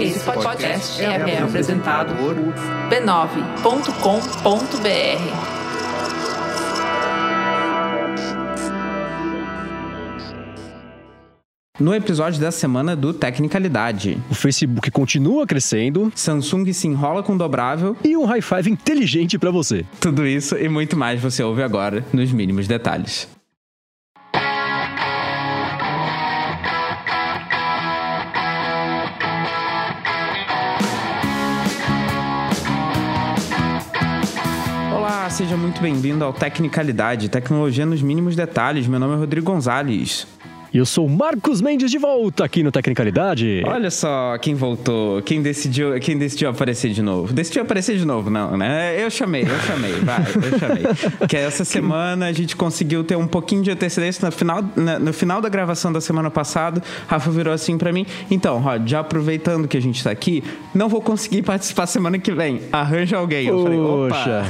Esse podcast é, apresentado por b9.com.br. No episódio dessa semana do Tecnicalidade, o Facebook continua crescendo, Samsung se enrola com dobrável e um high five inteligente para você. Tudo isso e muito mais você ouve agora nos mínimos detalhes. Seja muito bem-vindo ao Tecnicalidade, tecnologia nos mínimos detalhes. Meu nome é Rodrigo Gonzalez. E eu sou Marcos Mendes de volta aqui no Tecnicalidade. Olha só quem voltou, quem decidiu, quem decidiu aparecer de novo. Decidiu aparecer de novo, não, né? Eu chamei, eu chamei, vai, eu chamei. que essa semana a gente conseguiu ter um pouquinho de antecedência no final, no final da gravação da semana passada. Rafa virou assim para mim. Então, Rod, já aproveitando que a gente tá aqui, não vou conseguir participar semana que vem. Arranja alguém. Eu falei, opa.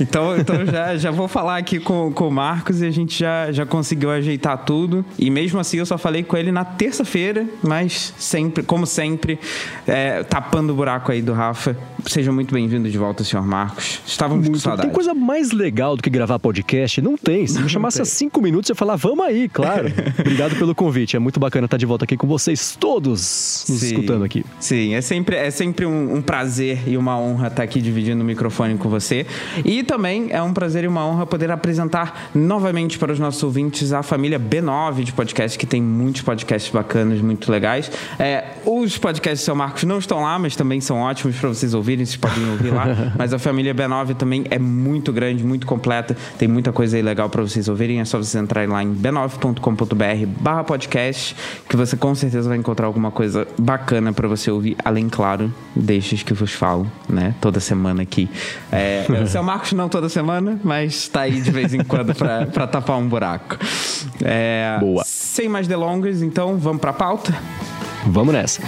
Então, então já, já vou falar aqui com, com o Marcos e a gente já, já conseguiu ajeitar tudo. E mesmo assim eu só falei com ele na terça-feira, mas sempre, como sempre, é, tapando o buraco aí do Rafa. Seja muito bem-vindo de volta, senhor Marcos. Estávamos muito, com saudade. Tem coisa mais legal do que gravar podcast? Não tem. Se me chamasse há cinco minutos, eu ia falar, vamos aí, claro. Obrigado pelo convite. É muito bacana estar de volta aqui com vocês todos nos sim, escutando aqui. Sim, é sempre, é sempre um, um prazer e uma honra estar aqui dividindo o microfone com você. E também é um prazer e uma honra poder apresentar novamente para os nossos ouvintes a família B9 de podcast, que tem muitos podcasts bacanas, muito legais. É, os podcasts do seu Marcos não estão lá, mas também são ótimos para vocês ouvirem, vocês podem ouvir lá. mas a família B9 também é muito grande, muito completa, tem muita coisa aí legal para vocês ouvirem. É só vocês entrarem lá em b9.com.br barra podcast, que você com certeza vai encontrar alguma coisa bacana para você ouvir, além, claro, destes que vos falo, né? Toda semana aqui. É, o seu Marcos não toda semana, mas tá aí de vez em quando para tapar um buraco. É, Boa. Sem mais delongas, então vamos para a pauta? Vamos nessa.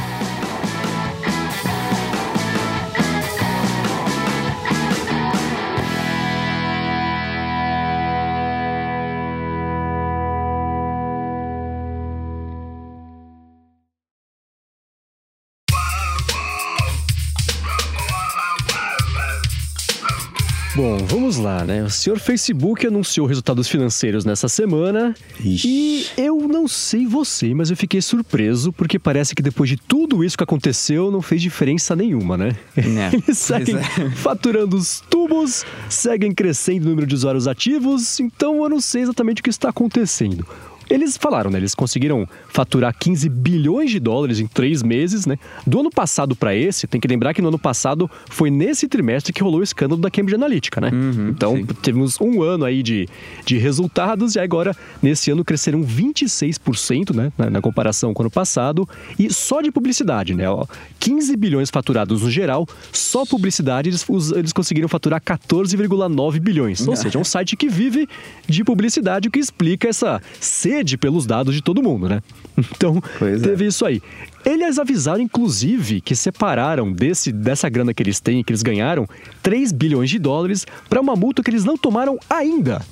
Vamos lá, né? O senhor Facebook anunciou resultados financeiros nessa semana Ixi. e eu não sei você, mas eu fiquei surpreso porque parece que depois de tudo isso que aconteceu não fez diferença nenhuma, né? É, Eles seguem é. faturando os tubos, seguem crescendo o número de usuários ativos, então eu não sei exatamente o que está acontecendo. Eles falaram, né? Eles conseguiram faturar 15 bilhões de dólares em três meses, né? Do ano passado para esse, tem que lembrar que no ano passado foi nesse trimestre que rolou o escândalo da Cambridge Analytica, né? Uhum, então, sim. tivemos um ano aí de, de resultados e agora, nesse ano, cresceram 26%, né? Na, na, comparação com o ano passado. E só de publicidade, né? Ó, 15 bilhões faturados no geral, só publicidade eles, eles conseguiram faturar 14,9 bilhões. Ou seja, é um site que vive de publicidade, o que explica essa sede pelos dados de todo mundo, né? Então, pois teve é. isso aí. Eles avisaram, inclusive, que separaram desse, dessa grana que eles têm, que eles ganharam, 3 bilhões de dólares para uma multa que eles não tomaram ainda.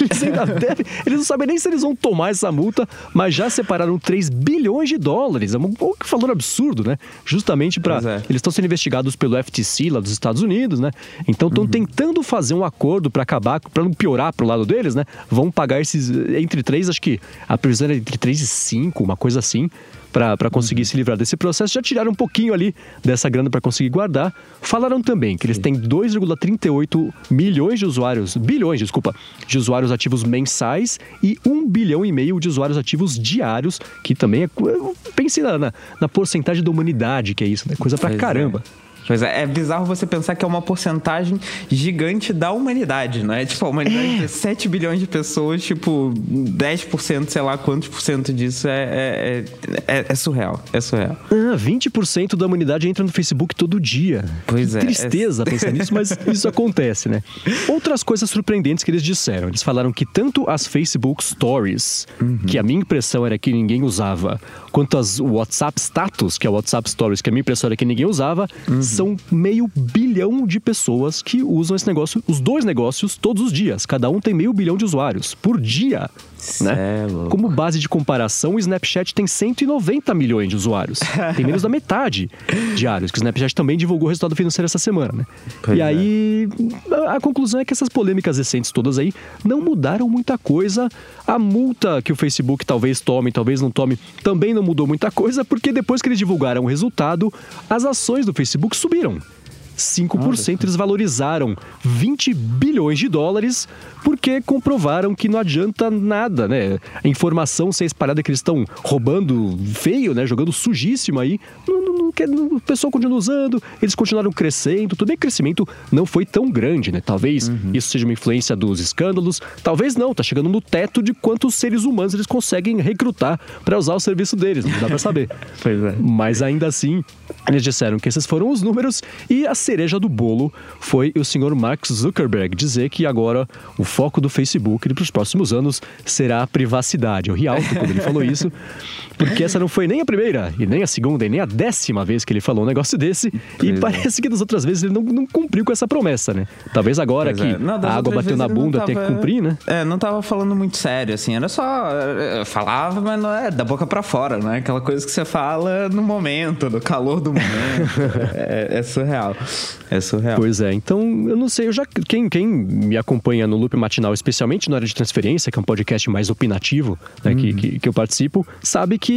Eles ainda devem, eles não sabem nem se eles vão tomar essa multa, mas já separaram 3 bilhões de dólares. É um valor absurdo, né? Justamente para. É. Eles estão sendo investigados pelo FTC lá dos Estados Unidos, né? Então estão uhum. tentando fazer um acordo para acabar, para não piorar pro lado deles, né? Vão pagar esses. Entre três, acho que a previsão é entre 3 e 5, uma coisa assim para conseguir se livrar desse processo. Já tiraram um pouquinho ali dessa grana para conseguir guardar. Falaram também que eles têm 2,38 milhões de usuários, bilhões, desculpa, de usuários ativos mensais e 1 bilhão e meio de usuários ativos diários, que também é. Pense na, na, na porcentagem da humanidade que é isso, né? Coisa pra pois é. caramba. É. Pois é, é bizarro você pensar que é uma porcentagem gigante da humanidade, não é? Tipo, a humanidade é. 7 bilhões de pessoas, tipo, 10%, sei lá quantos por cento disso é, é, é, é surreal. É surreal. Ah, 20% da humanidade entra no Facebook todo dia. Pois que é. Tristeza pensar nisso, mas isso acontece, né? Outras coisas surpreendentes que eles disseram. Eles falaram que tanto as Facebook Stories, uhum. que a minha impressão era que ninguém usava, quanto as WhatsApp Status, que é o WhatsApp Stories, que a minha impressão era que ninguém usava, uhum são meio bilhão de pessoas que usam esse negócio, os dois negócios, todos os dias. Cada um tem meio bilhão de usuários por dia. Né? É. Como base de comparação, o Snapchat tem 190 milhões de usuários. tem menos da metade diários, que o Snapchat também divulgou o resultado financeiro essa semana, né? Pois e é. aí, a, a conclusão é que essas polêmicas recentes todas aí não mudaram muita coisa. A multa que o Facebook talvez tome, talvez não tome, também não mudou muita coisa, porque depois que eles divulgaram o resultado, as ações do Facebook subiram. 5% eles valorizaram 20 bilhões de dólares porque comprovaram que não adianta nada, né? A informação ser espalhada que eles estão roubando feio, né? Jogando sujíssimo aí. Não, não, não não, o pessoal continua usando, eles continuaram crescendo. Tudo bem que o crescimento não foi tão grande, né? Talvez isso seja uma influência dos escândalos, talvez não. Tá chegando no teto de quantos seres humanos eles conseguem recrutar para usar o serviço deles. Não dá para saber. Pois é. Mas ainda assim, eles disseram que esses foram os números e a cereja do bolo foi o senhor Mark Zuckerberg dizer que agora o foco do Facebook para os próximos anos será a privacidade. Eu ri alto quando ele falou isso, porque essa não foi nem a primeira, e nem a segunda, e nem a décima vez que ele falou um negócio desse, e Pois é. parece que das outras vezes ele não, não cumpriu com essa promessa, né? Talvez agora Pois que é. Não, a água bateu na bunda tem que tava- cumprir, né? É, não tava falando muito sério, assim. Era só. eu Falava, mas não é da boca pra fora, né? Aquela coisa que você fala no momento, no calor do momento. é, é surreal. É surreal. Pois é, então eu não sei, eu já quem, quem me acompanha no Loop Matinal, especialmente na área de transferência, que é um podcast mais opinativo né, que, que, que eu participo, sabe que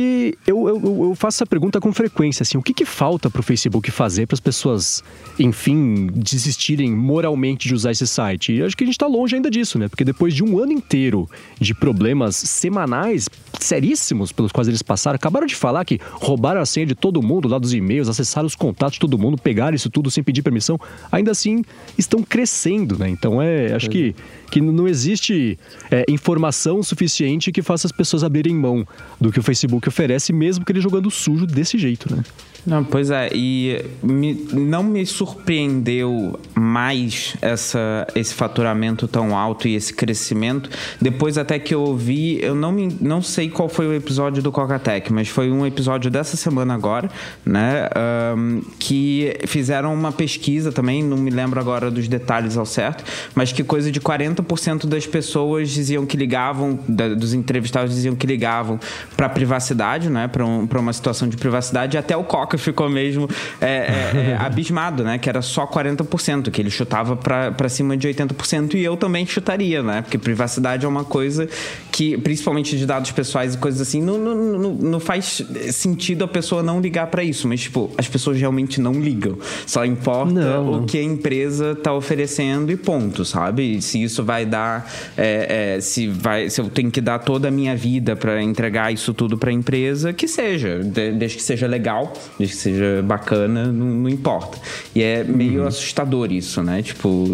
eu, eu, eu- eu faço essa pergunta com frequência, assim, o que, que falta para o Facebook fazer para as pessoas, enfim, desistirem moralmente de usar esse site? E acho que a gente está longe ainda disso, né? Porque depois de um ano inteiro de problemas semanais seríssimos pelos quais eles passaram, acabaram de falar que roubaram a senha de todo mundo lá dos e-mails, acessaram os contatos de todo mundo, pegaram isso tudo sem pedir permissão, ainda assim estão crescendo, né? Então é, acho que, que não existe é, informação suficiente que faça as pessoas abrirem mão do que o Facebook oferece, mesmo que ele jogando sujo desse jeito, né? Não, pois é, e me- não me surpreendeu mais essa, esse faturamento tão alto e esse crescimento. Depois até que eu ouvi, eu não, me, não sei qual foi o episódio do Cocatec, mas foi um episódio dessa semana agora, né? ahn, que fizeram uma pesquisa também, não me lembro agora dos detalhes ao certo, mas que coisa de 40% das pessoas diziam que ligavam, da- dos entrevistados diziam que ligavam para privacidade, né? Para um, uma situação de privacidade, até o Coca ficou mesmo é, é, é, abismado, né? Que era só 40%, que ele chutava para cima de 80%, e eu também chutaria, né? Porque privacidade é uma coisa que, principalmente de dados pessoais e coisas assim, não, não, não, não faz sentido a pessoa não ligar para isso, mas, tipo, as pessoas realmente não ligam. Só importa o que a empresa está oferecendo e ponto, sabe? Se isso vai dar, é, é, se vai, se eu tenho que dar toda a minha vida para entregar isso tudo para a empresa, que seja, de- desde que seja legal, desde que seja bacana, não, não importa. E é meio Uhum. assustador isso, né? Tipo,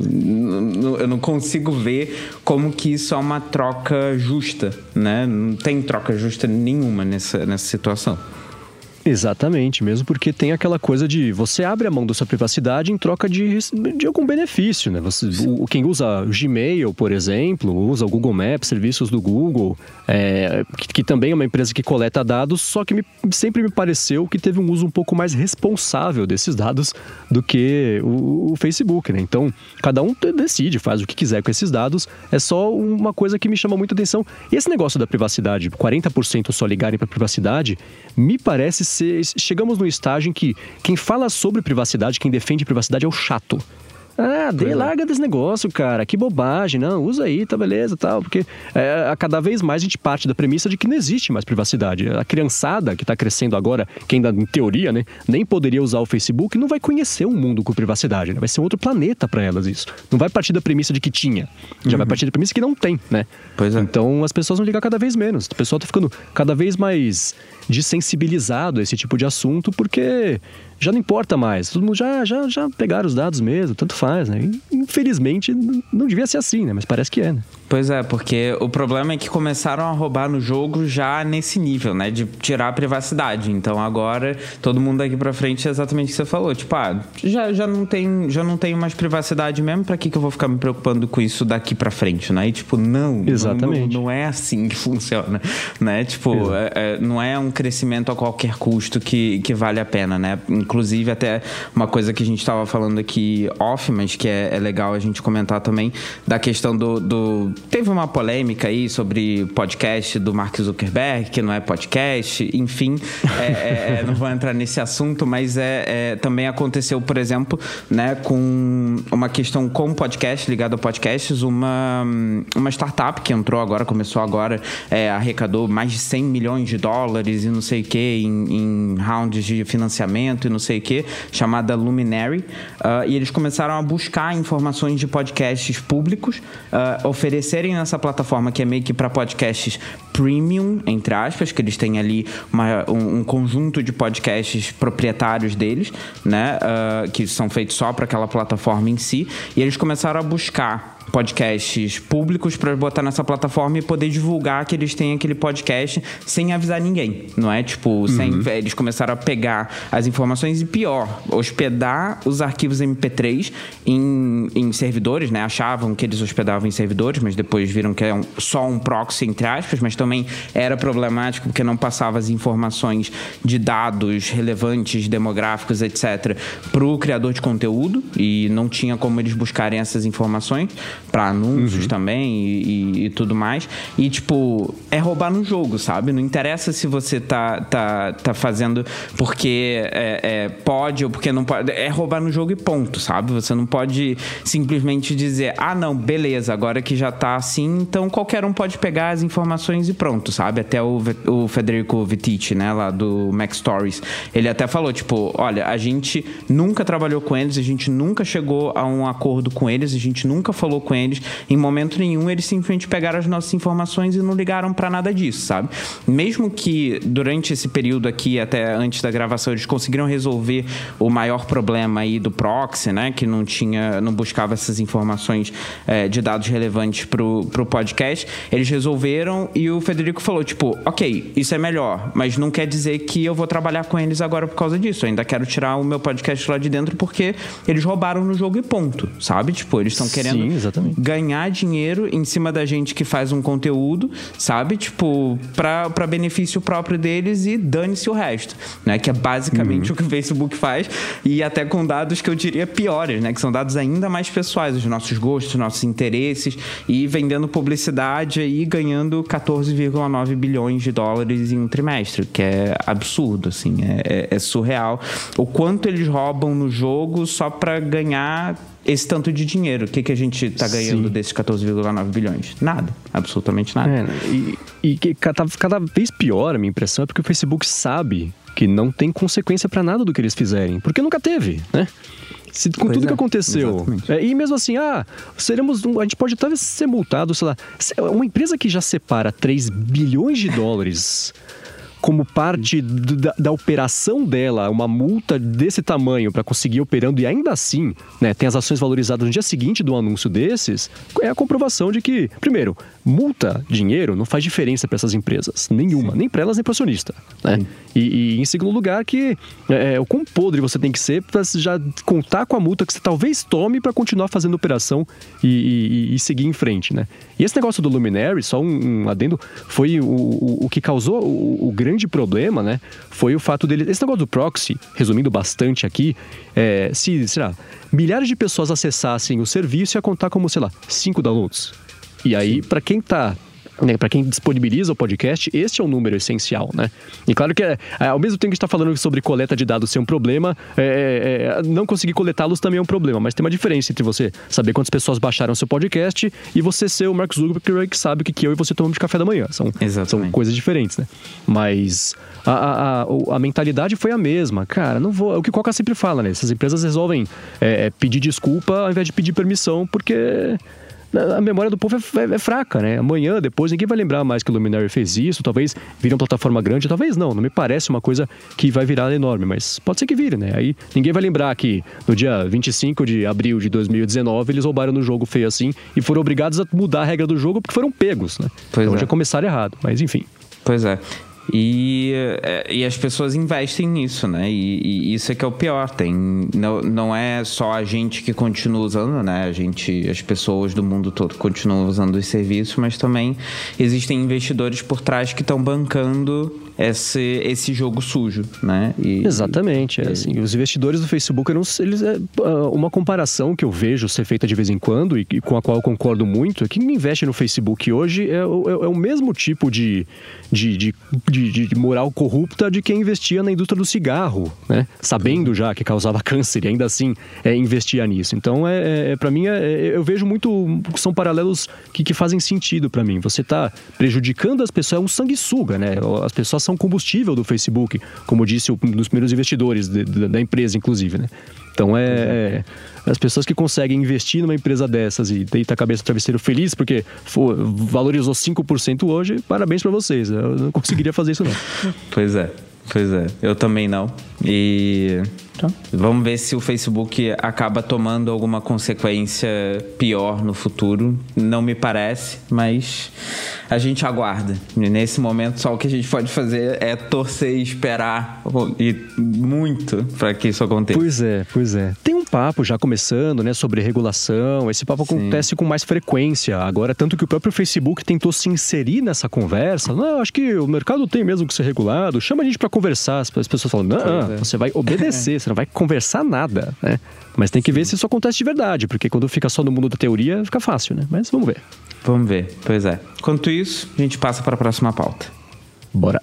eu não consigo ver como que isso é uma troca justa, né? Não tem troca justa nenhuma nessa, nessa situação. Exatamente, mesmo porque tem aquela coisa de você abre a mão da sua privacidade em troca de, de algum benefício, né? Você, o, quem usa o Gmail, por exemplo, usa o Google Maps, serviços do Google, é, que, que também é uma empresa que coleta dados, só que me- sempre me pareceu que teve um uso um pouco mais responsável desses dados do que o, o Facebook, né? Então, cada um decide, faz o que quiser com esses dados, é só uma coisa que me chama muita atenção. E esse negócio da privacidade, 40% só ligarem para privacidade, me parece. Chegamos no estágio em que quem fala sobre privacidade, quem defende privacidade é o chato. Ah, dê, larga desse negócio, cara. Que bobagem. Não, usa aí, tá beleza tal. Porque é, a cada vez mais a gente parte da premissa de que não existe mais privacidade. A criançada que tá crescendo agora, que ainda em teoria, né, nem poderia usar o Facebook, não vai conhecer um mundo com privacidade. Né? Vai ser um outro planeta para elas isso. Não vai partir da premissa de que tinha. Já vai partir da premissa que não tem, né? Pois é. Então as pessoas vão ligar cada vez menos. O pessoal tá ficando cada vez mais desensibilizado a esse tipo de assunto, porque já não importa mais. Todo mundo já, já, já pegaram os dados mesmo, tanto faz, né? Infelizmente, não devia ser assim, né? Mas parece que é, né? Pois é, porque o problema é que começaram a roubar no jogo já nesse nível, né? De tirar a privacidade. Então agora todo mundo daqui pra frente é exatamente o que você falou. Tipo, ah, já, já, não, tem, já não tenho mais privacidade mesmo, pra que, que eu vou ficar me preocupando com isso daqui pra frente, né? E tipo, não. Exatamente. Não, não é assim que funciona, né? Tipo, é- é- não é um crescimento a qualquer custo que, que vale a pena, né? Inclusive, até uma coisa que a gente tava falando aqui off, mas que é, é legal a gente comentar também, da questão do, do teve uma polêmica aí sobre podcast do Mark Zuckerberg, que não é podcast, enfim, é, é, é não vou entrar nesse assunto, mas é, é, também aconteceu, por exemplo, né, com uma questão com podcast, ligado a podcasts, uma, uma startup que entrou agora, começou agora, é, arrecadou mais de 100 milhões de dólares e não sei o que em, em rounds de financiamento e não sei o que, chamada Luminary, uh, e eles começaram a buscar informações de podcasts públicos, uh, oferecerem nessa plataforma que é meio que para podcasts premium, entre aspas, que eles têm ali uma, um, um, conjunto de podcasts proprietários deles, né, uh, que são feitos só para aquela plataforma em si, e eles começaram a buscar podcasts públicos para botar nessa plataforma e poder divulgar que eles têm aquele podcast sem avisar ninguém, não é? Tipo, uhum. sem, eles começaram a pegar as informações e pior, hospedar os arquivos MP3 em, em servidores, né? Achavam que eles hospedavam em servidores, mas depois viram que é um, só um proxy, entre aspas, mas também era problemático porque não passava as informações de dados relevantes, demográficos, etc., para o criador de conteúdo e não tinha como eles buscarem essas informações para anúncios uhum. também e, e, e, tudo mais. E, tipo, é roubar no jogo, sabe? Não interessa se você tá, tá, tá fazendo porque é, é, pode ou porque não pode. É roubar no jogo e ponto, sabe? Você não pode simplesmente dizer, ah, não, beleza, agora que já tá assim, então qualquer um pode pegar as informações e pronto, sabe? Até o, o Federico Vitici, né, lá do Mac Stories, ele até falou, tipo, olha, a gente nunca trabalhou com eles, a gente nunca chegou a um acordo com eles, a gente nunca falou com eles. Em momento nenhum, eles simplesmente pegaram as nossas informações e não ligaram para nada disso, sabe? Mesmo que durante esse período aqui, até antes da gravação, eles conseguiram resolver o maior problema aí do proxy, né? Que não tinha, não buscava essas informações é, de dados relevantes pro, pro podcast. Eles resolveram e o Federico falou, tipo, ok, isso é melhor, mas não quer dizer que eu vou trabalhar com eles agora por causa disso. Eu ainda quero tirar o meu podcast lá de dentro porque eles roubaram no jogo e ponto, sabe? Tipo, eles estão querendo Sim, ganhar dinheiro em cima da gente que faz um conteúdo, sabe? Tipo, pra, pra benefício próprio deles e dane-se o resto, né? Que é basicamente uhum. o que o Facebook faz e até com dados que eu diria piores, né? Que são dados ainda mais pessoais, os nossos gostos, nossos interesses e vendendo publicidade aí ganhando 14,9 bilhões de dólares em um trimestre, que é absurdo, assim, é, é, é surreal. O quanto eles roubam no jogo só para ganhar esse tanto de dinheiro. O que, que a gente está ganhando Sim. desses 14,9 bilhões? Nada. Absolutamente nada. É, e, e cada, cada vez pior, a minha impressão, é porque o Facebook sabe que não tem consequência para nada do que eles fizerem. Porque nunca teve, né? Se, com pois tudo é, que aconteceu. É, e mesmo assim, ah, seremos. A gente pode talvez ser multado, sei lá. Uma empresa que já separa 3 bilhões de dólares como parte da, da, operação dela, uma multa desse tamanho para conseguir operando e ainda assim, né, tem as ações valorizadas no dia seguinte do anúncio desses, é a comprovação de que, primeiro, multa, dinheiro, não faz diferença para essas empresas. Nenhuma. Sim. Nem para elas, nem para o acionista. Né? E, e, em segundo lugar, que é, é, o quão podre você tem que ser para já contar com a multa que você talvez tome para continuar fazendo operação e, e, e, seguir em frente. Né? E esse negócio do Luminary, só um, um adendo, foi o, o, o que causou o, o, grande problema, né? Foi o fato dele. Esse negócio do proxy, resumindo bastante aqui, é, se, sei lá, milhares de pessoas acessassem o serviço, ia contar como, sei lá, cinco downloads. E aí, para quem está né, para quem disponibiliza o podcast, este é um número essencial, né? E claro que, é, é ao mesmo tempo que a gente está falando sobre coleta de dados ser um problema, é, é, é, não conseguir coletá-los também é um problema, mas tem uma diferença entre você saber quantas pessoas baixaram seu podcast e você ser o Mark Zuckerberg que sabe que, que eu e você tomamos de café da manhã. São, são coisas diferentes, né? Mas a, a, a, a, mentalidade foi a mesma. Cara, não vou. É o que o Coca sempre fala, né? Essas empresas resolvem é, pedir desculpa ao invés de pedir permissão, porque a memória do povo é, é, é, fraca, né? Amanhã, depois, ninguém vai lembrar mais que o Luminary fez isso, talvez vire uma plataforma grande, talvez não, não me parece uma coisa que vai virar enorme, mas pode ser que vire, né? Aí ninguém vai lembrar que no dia 25 de abril de 2019 eles roubaram no jogo feio assim e foram obrigados a mudar a regra do jogo porque foram pegos, né? Pois então é. já começaram errado, mas enfim. Pois é. E, é, e as pessoas investem nisso, né? E, e, isso é que é o pior. Tem, não, não é só a gente que continua usando, né? A gente, as pessoas do mundo todo continuam usando os serviços, mas também existem investidores por trás que estão bancando esse, esse jogo sujo, né? E, Exatamente. É, assim, os investidores do Facebook, não, eles, é, ah, uma comparação que eu vejo ser feita de vez em quando e, e com a qual eu concordo muito é que quem investe no Facebook hoje é, é, é o mesmo tipo de, de, de, de, de, moral corrupta de quem investia na indústria do cigarro, né? Sabendo já que causava câncer e ainda assim é, investia nisso. Então, é, é, é para mim, é, é, eu vejo muito. São paralelos que, que fazem sentido para mim. Você está prejudicando as pessoas, é um sanguessuga, né? As pessoas são combustível do Facebook, como disse um dos primeiros investidores de, de, da empresa, inclusive, né? Então é, é, as pessoas que conseguem investir numa empresa dessas e deitar a cabeça no travesseiro feliz porque for, valorizou 5% hoje, parabéns para vocês. Eu não conseguiria fazer isso não. Pois é. Pois é, eu também não. E Tá. Vamos ver se o Facebook acaba tomando alguma consequência pior no futuro. Não me parece, mas a gente aguarda. E nesse momento, só o que a gente pode fazer é torcer e esperar e muito para que isso aconteça. Pois é, pois é. Tem um papo já começando, né, sobre regulação. Esse papo Sim. acontece com mais frequência. Agora, tanto que o próprio Facebook tentou se inserir nessa conversa. Não, acho que o mercado tem mesmo que ser regulado. Chama a gente para conversar. As pessoas falam: não, é. você vai obedecer. você não vai conversar nada, né? Mas tem que ver se isso acontece de verdade, porque quando fica só no mundo da teoria, fica fácil, né? Mas vamos ver. Vamos ver, pois é. Enquanto isso, a gente passa para a próxima pauta. Bora.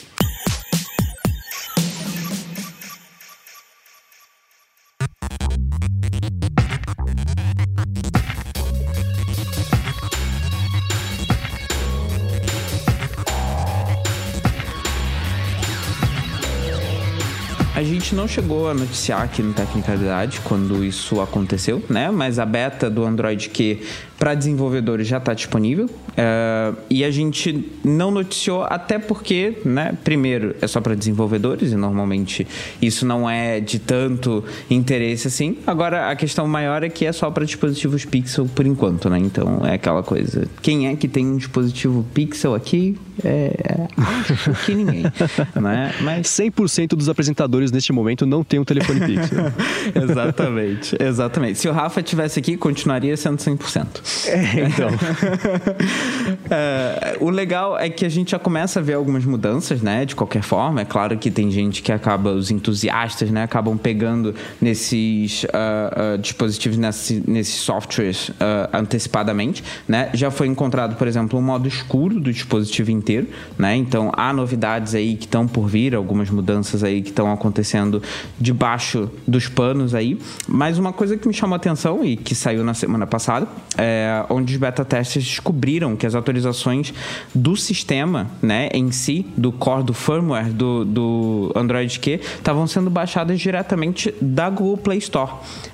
Não chegou a noticiar aqui no Tecnicalidade quando isso aconteceu, né? Mas a beta do Android Q para desenvolvedores já está disponível. Uh, e a gente não noticiou, até porque, né, primeiro, é só para desenvolvedores e normalmente isso não é de tanto interesse assim. Agora, a questão maior é que é só para dispositivos Pixel por enquanto, né? Então é aquela coisa. Quem é que tem um dispositivo Pixel aqui? É, acho que ninguém. né? Mas 100% dos apresentadores neste momento não tem um telefone Pixel. exatamente, exatamente. Se o Rafa tivesse aqui, continuaria sendo 100%. É, então. é, o legal é que a gente já começa a ver algumas mudanças, né? De qualquer forma, é claro que tem gente que acaba, os entusiastas, né? Acabam pegando nesses uh, uh, dispositivos, nesse, nesses softwares uh, antecipadamente, né? Já foi encontrado, por exemplo, um modo escuro do dispositivo inteiro, né? Então há novidades aí que estão por vir, algumas mudanças aí que estão acontecendo debaixo dos panos aí. Mas uma coisa que me chamou a atenção e que saiu na semana passada é, onde os beta testers descobriram que as atualizações do sistema, né, em si, do core, do firmware do, do Android Q, estavam sendo baixadas diretamente da Google Play Store.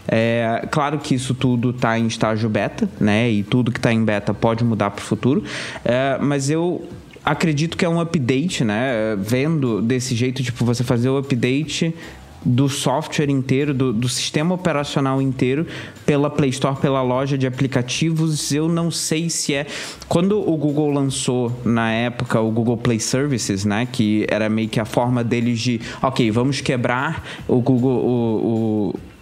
É, claro que isso tudo está em estágio beta, né, e tudo que está em beta pode mudar para o futuro, é, mas eu acredito que é um update, né? Vendo desse jeito, tipo, você fazer o update do software inteiro, do, do, sistema operacional inteiro, pela Play Store, pela loja de aplicativos. Eu não sei se é. Quando o Google lançou, na época, o Google Play Services, né? Que era meio que a forma deles de, ok, vamos quebrar o Google. o, o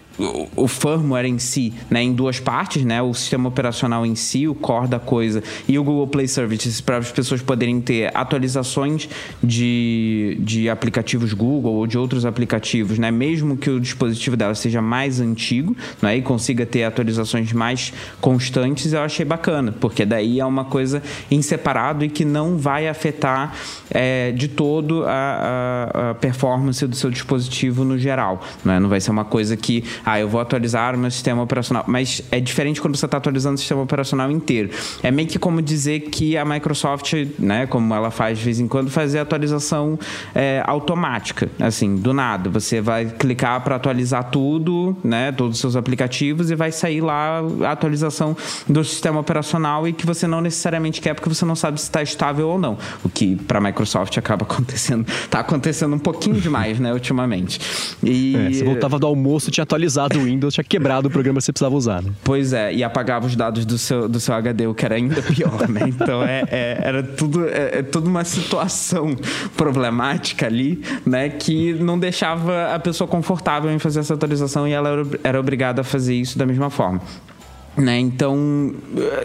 o, firmware em si, né, em duas partes, né, o sistema operacional em si, o core da coisa, e o Google Play Services para as pessoas poderem ter atualizações de, de aplicativos Google ou de outros aplicativos, né, mesmo que o dispositivo dela seja mais antigo, né, e consiga ter atualizações mais constantes, eu achei bacana, porque daí é uma coisa em separado e que não vai afetar é, de todo a, a, a, performance do seu dispositivo no geral, né, não vai ser uma coisa que ah, eu vou atualizar o meu sistema operacional. Mas é diferente quando você está atualizando o sistema operacional inteiro. É meio que como dizer que a Microsoft, né, como ela faz de vez em quando, fazer atualização é, automática. Assim, do nada. Você vai clicar para atualizar tudo, né, todos os seus aplicativos e vai sair lá a atualização do sistema operacional e que você não necessariamente quer porque você não sabe se está estável ou não. O que para a Microsoft acaba acontecendo, está acontecendo um pouquinho demais, né, ultimamente. E... É, você voltava do almoço tinha atualizado atualizado o Windows, tinha quebrado o programa que você precisava usar, né? Pois é, e apagava os dados do seu, do seu HD, o que era ainda pior, né? Então é, é era tudo, é, é toda uma situação problemática ali, né, que não deixava a pessoa confortável em fazer essa atualização e ela era obrigada a fazer isso da mesma forma. Né? Então,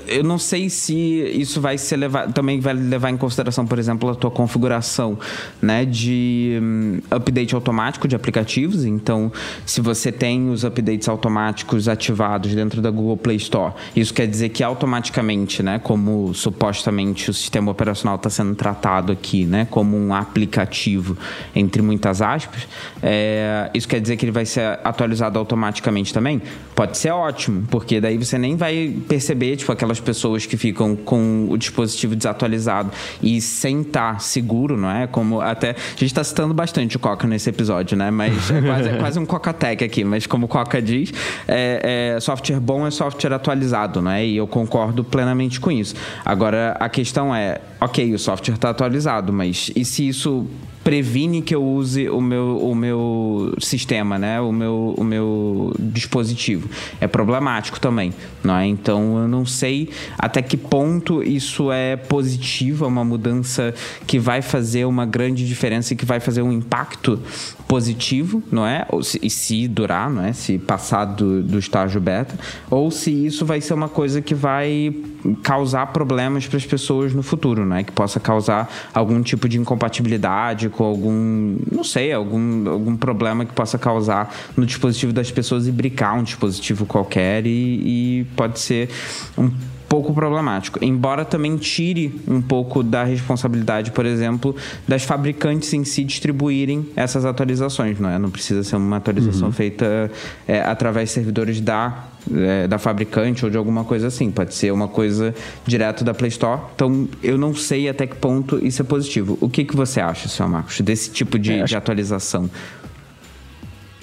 eu não sei se isso vai ser levado, também vai levar em consideração, por exemplo, a tua configuração né, de um, update automático de aplicativos. Então, se você tem os updates automáticos ativados dentro da Google Play Store, isso quer dizer que automaticamente, né, como supostamente o sistema operacional está sendo tratado aqui, né, como um aplicativo, entre muitas aspas, é, isso quer dizer que ele vai ser atualizado automaticamente também? Pode ser ótimo, porque daí você você nem vai perceber, tipo, aquelas pessoas que ficam com o dispositivo desatualizado e sem estar tá seguro, não é? Como até. A gente está citando bastante o Coca nesse episódio, né? Mas é quase, é quase um Coca-Tech aqui, mas como o Coca diz, é, é, software bom é software atualizado, não é? E eu concordo plenamente com isso. Agora, a questão é, ok, o software está atualizado, mas e se isso previne que eu use o meu, o meu sistema, né? O meu, o meu dispositivo. É problemático também, não é? Então eu não sei até que ponto isso é positivo, é uma mudança que vai fazer uma grande diferença e que vai fazer um impacto positivo, não é? Ou se, e se durar, não é? Se passar do, do estágio beta, ou se isso vai ser uma coisa que vai causar problemas para as pessoas no futuro, não é? Que possa causar algum tipo de incompatibilidade com algum, não sei, algum, algum problema que possa causar no dispositivo das pessoas e brincar um dispositivo qualquer e, e pode ser um pouco problemático. Embora também tire um pouco da responsabilidade, por exemplo, das fabricantes em si distribuírem essas atualizações, não é? Não precisa ser uma atualização uhum. feita é, através de servidores da é, da fabricante ou de alguma coisa assim. Pode ser uma coisa direto da Play Store. Então, eu não sei até que ponto isso é positivo. O que, que você acha, senhor Marcos, desse tipo de, é, acho... de atualização?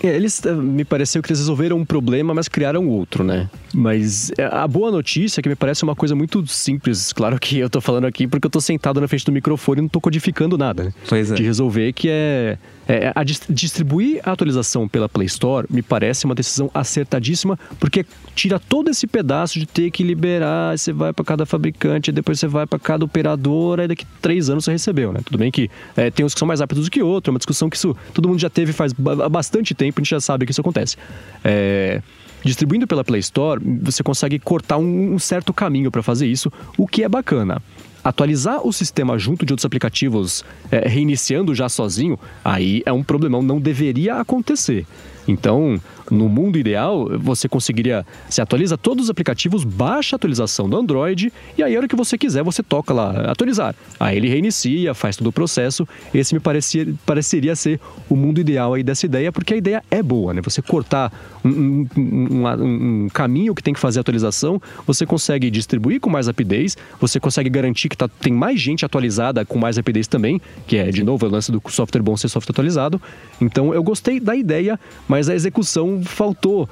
Eles eh, me pareceu que eles resolveram um problema, mas criaram outro, né? Mas eh, a boa notícia é que me parece uma coisa muito simples. Claro que eu tô falando aqui porque eu tô sentado na frente do microfone e não tô codificando nada, né? Pois é. De resolver que é é, a distribuir a atualização pela Play Store me parece uma decisão acertadíssima, porque tira todo esse pedaço de ter que liberar, você vai para cada fabricante, depois você vai para cada operadora, e daqui três anos você recebeu, né? Tudo bem que é, tem uns que são mais rápidos do que outros, é uma discussão que isso todo mundo já teve faz bastante tempo, a gente já sabe que isso acontece. É, distribuindo pela Play Store, você consegue cortar um certo caminho para fazer isso, o que é bacana atualizar o sistema junto de outros aplicativos, é, reiniciando já sozinho, aí é um problemão, não deveria acontecer. Então, no mundo ideal, você conseguiria. Você atualiza todos os aplicativos, baixa a atualização do Android e aí, a hora que você quiser, você toca lá atualizar. Aí ele reinicia, faz todo o processo. Esse me parecia, pareceria ser o mundo ideal aí dessa ideia, porque a ideia é boa, né? Você cortar um, um, um, um caminho que tem que fazer a atualização, você consegue distribuir com mais rapidez, você consegue garantir que tá, tem mais gente atualizada com mais rapidez também, que é, de novo, o lance do software bom ser software atualizado. Então, eu gostei da ideia, mas a execução faltou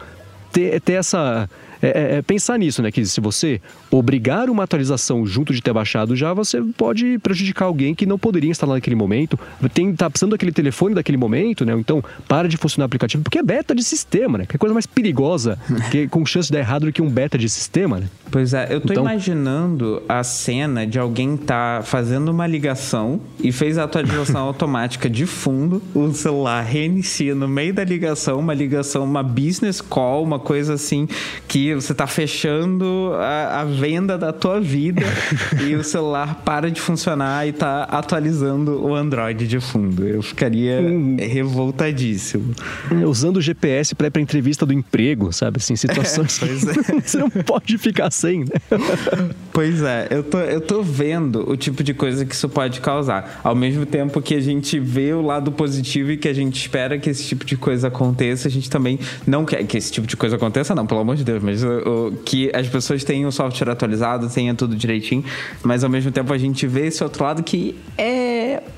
ter, ter essa é, é, é, pensar nisso, né? Que se você obrigar uma atualização junto de ter baixado já, você pode prejudicar alguém que não poderia instalar naquele momento, tem, tá precisando daquele telefone daquele momento, né? Então, para de funcionar o aplicativo, porque é beta de sistema, né? Que é coisa mais perigosa, que, com chance de dar errado do que um beta de sistema, né? Pois é, eu tô então... imaginando a cena de alguém tá fazendo uma ligação e fez a atualização automática de fundo, o celular reinicia no meio da ligação, uma ligação, uma business call, uma coisa assim que você está fechando a, a, venda da tua vida e o celular para de funcionar e está atualizando o Android de fundo. Eu ficaria hum. revoltadíssimo. É, usando o GPS para ir para entrevista do emprego, sabe? Assim, situações é, é. você não pode ficar sem, né? Pois é, eu tô, eu tô vendo o tipo de coisa que isso pode causar. Ao mesmo tempo que a gente vê o lado positivo e que a gente espera que esse tipo de coisa aconteça, a gente também não quer que esse tipo de coisa aconteça, não, pelo amor de Deus, mas o, que as pessoas tenham o software atualizado, tenham tudo direitinho, mas ao mesmo tempo a gente vê esse outro lado que é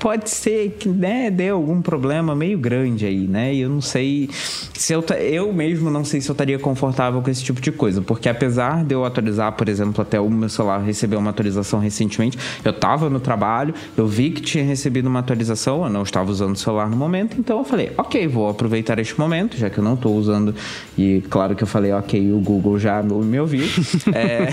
pode ser que né, dê algum problema meio grande aí, né? E eu não sei se eu eu mesmo não sei se eu estaria confortável com esse tipo de coisa, porque apesar de eu atualizar, por exemplo, até o meu celular recebeu uma atualização recentemente, eu estava no trabalho, eu vi que tinha recebido uma atualização, eu não estava usando o celular no momento, então eu falei, ok, vou aproveitar este momento, já que eu não estou usando, e claro que eu falei, ok, o Google já me ouviu. é,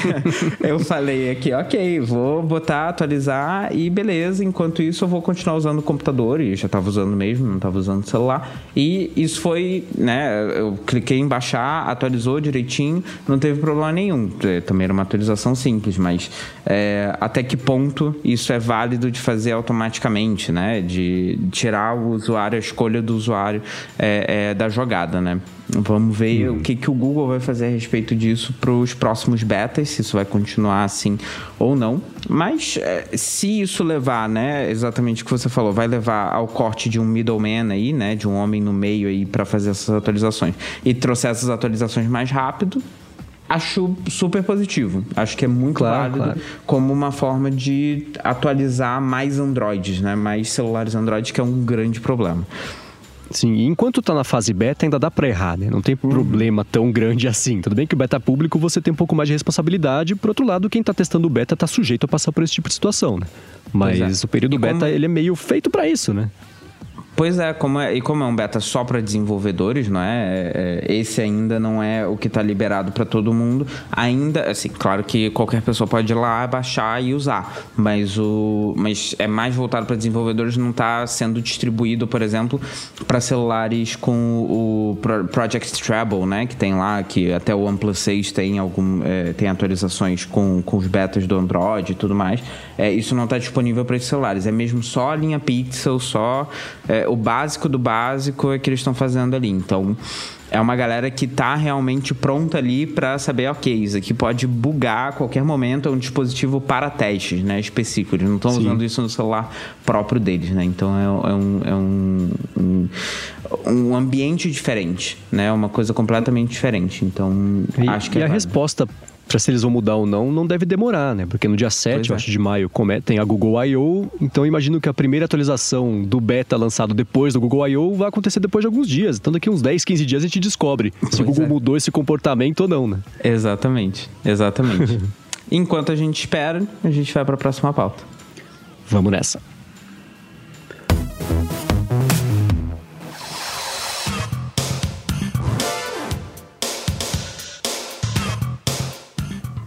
eu falei aqui, ok, vou botar, atualizar e beleza. Enquanto isso, eu vou continuar usando o computador, e já estava usando mesmo, não estava usando o celular. E isso foi, né? Eu cliquei em baixar, atualizou direitinho, não teve problema nenhum. É, também era uma atualização simples, mas é, até que ponto isso é válido de fazer automaticamente, né? De tirar o usuário, a escolha do usuário é, é da jogada, né? Vamos ver hum. o que, que o Google vai fazer a respeito disso para os próximos betas, se isso vai continuar assim ou não. Mas é, se isso levar, né, exatamente o que você falou, vai levar ao corte de um middleman aí, né, de um homem no meio aí para fazer essas atualizações e trouxer essas atualizações mais rápido, acho super positivo. Acho que é muito claro, válido claro. como uma forma de atualizar mais Androids, né? Mais celulares Android, que é um grande problema. Sim, e enquanto está na fase beta, ainda dá para errar, né? Não tem uhum. problema tão grande assim. Tudo bem que o beta público você tem um pouco mais de responsabilidade, por outro lado, quem está testando o beta está sujeito a passar por esse tipo de situação, né? Mas é. o período e beta, como... ele é meio feito para isso, né? Pois é, como é, e como é um beta só para desenvolvedores, não é? é? é? Esse ainda não é o que está liberado para todo mundo. Ainda, assim, claro que qualquer pessoa pode ir lá, baixar e usar, mas o, mas é mais voltado para desenvolvedores, não está sendo distribuído, por exemplo, para celulares com o Project Treble, né? Que tem lá, que até o OnePlus 6 tem algum, é, tem atualizações com, com os betas do Android e tudo mais. É, isso não está disponível para esses celulares. É mesmo só a linha Pixel, só é, o básico do básico é que eles estão fazendo ali. Então, é uma galera que está realmente pronta ali para saber, ok, isso aqui pode bugar a qualquer momento, é um dispositivo para testes, né, específico. Eles não estão usando isso no celular próprio deles, né? Então é, é, um, é um, um, um, ambiente diferente, né? Uma coisa completamente diferente. Então, e, acho que e é a válido. resposta para se eles vão mudar ou não, não deve demorar, né? Porque no dia 7, eu é. acho, de maio, tem a Google I.O., então imagino que a primeira atualização do beta lançado depois do Google I.O. vai acontecer depois de alguns dias. Então daqui uns 10, 15 dias a gente descobre pois se o Google é. mudou esse comportamento ou não, né? Exatamente, exatamente. Enquanto a gente espera, a gente vai para a próxima pauta. Vamos nessa.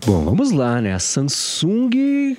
Bom, vamos lá, né? A Samsung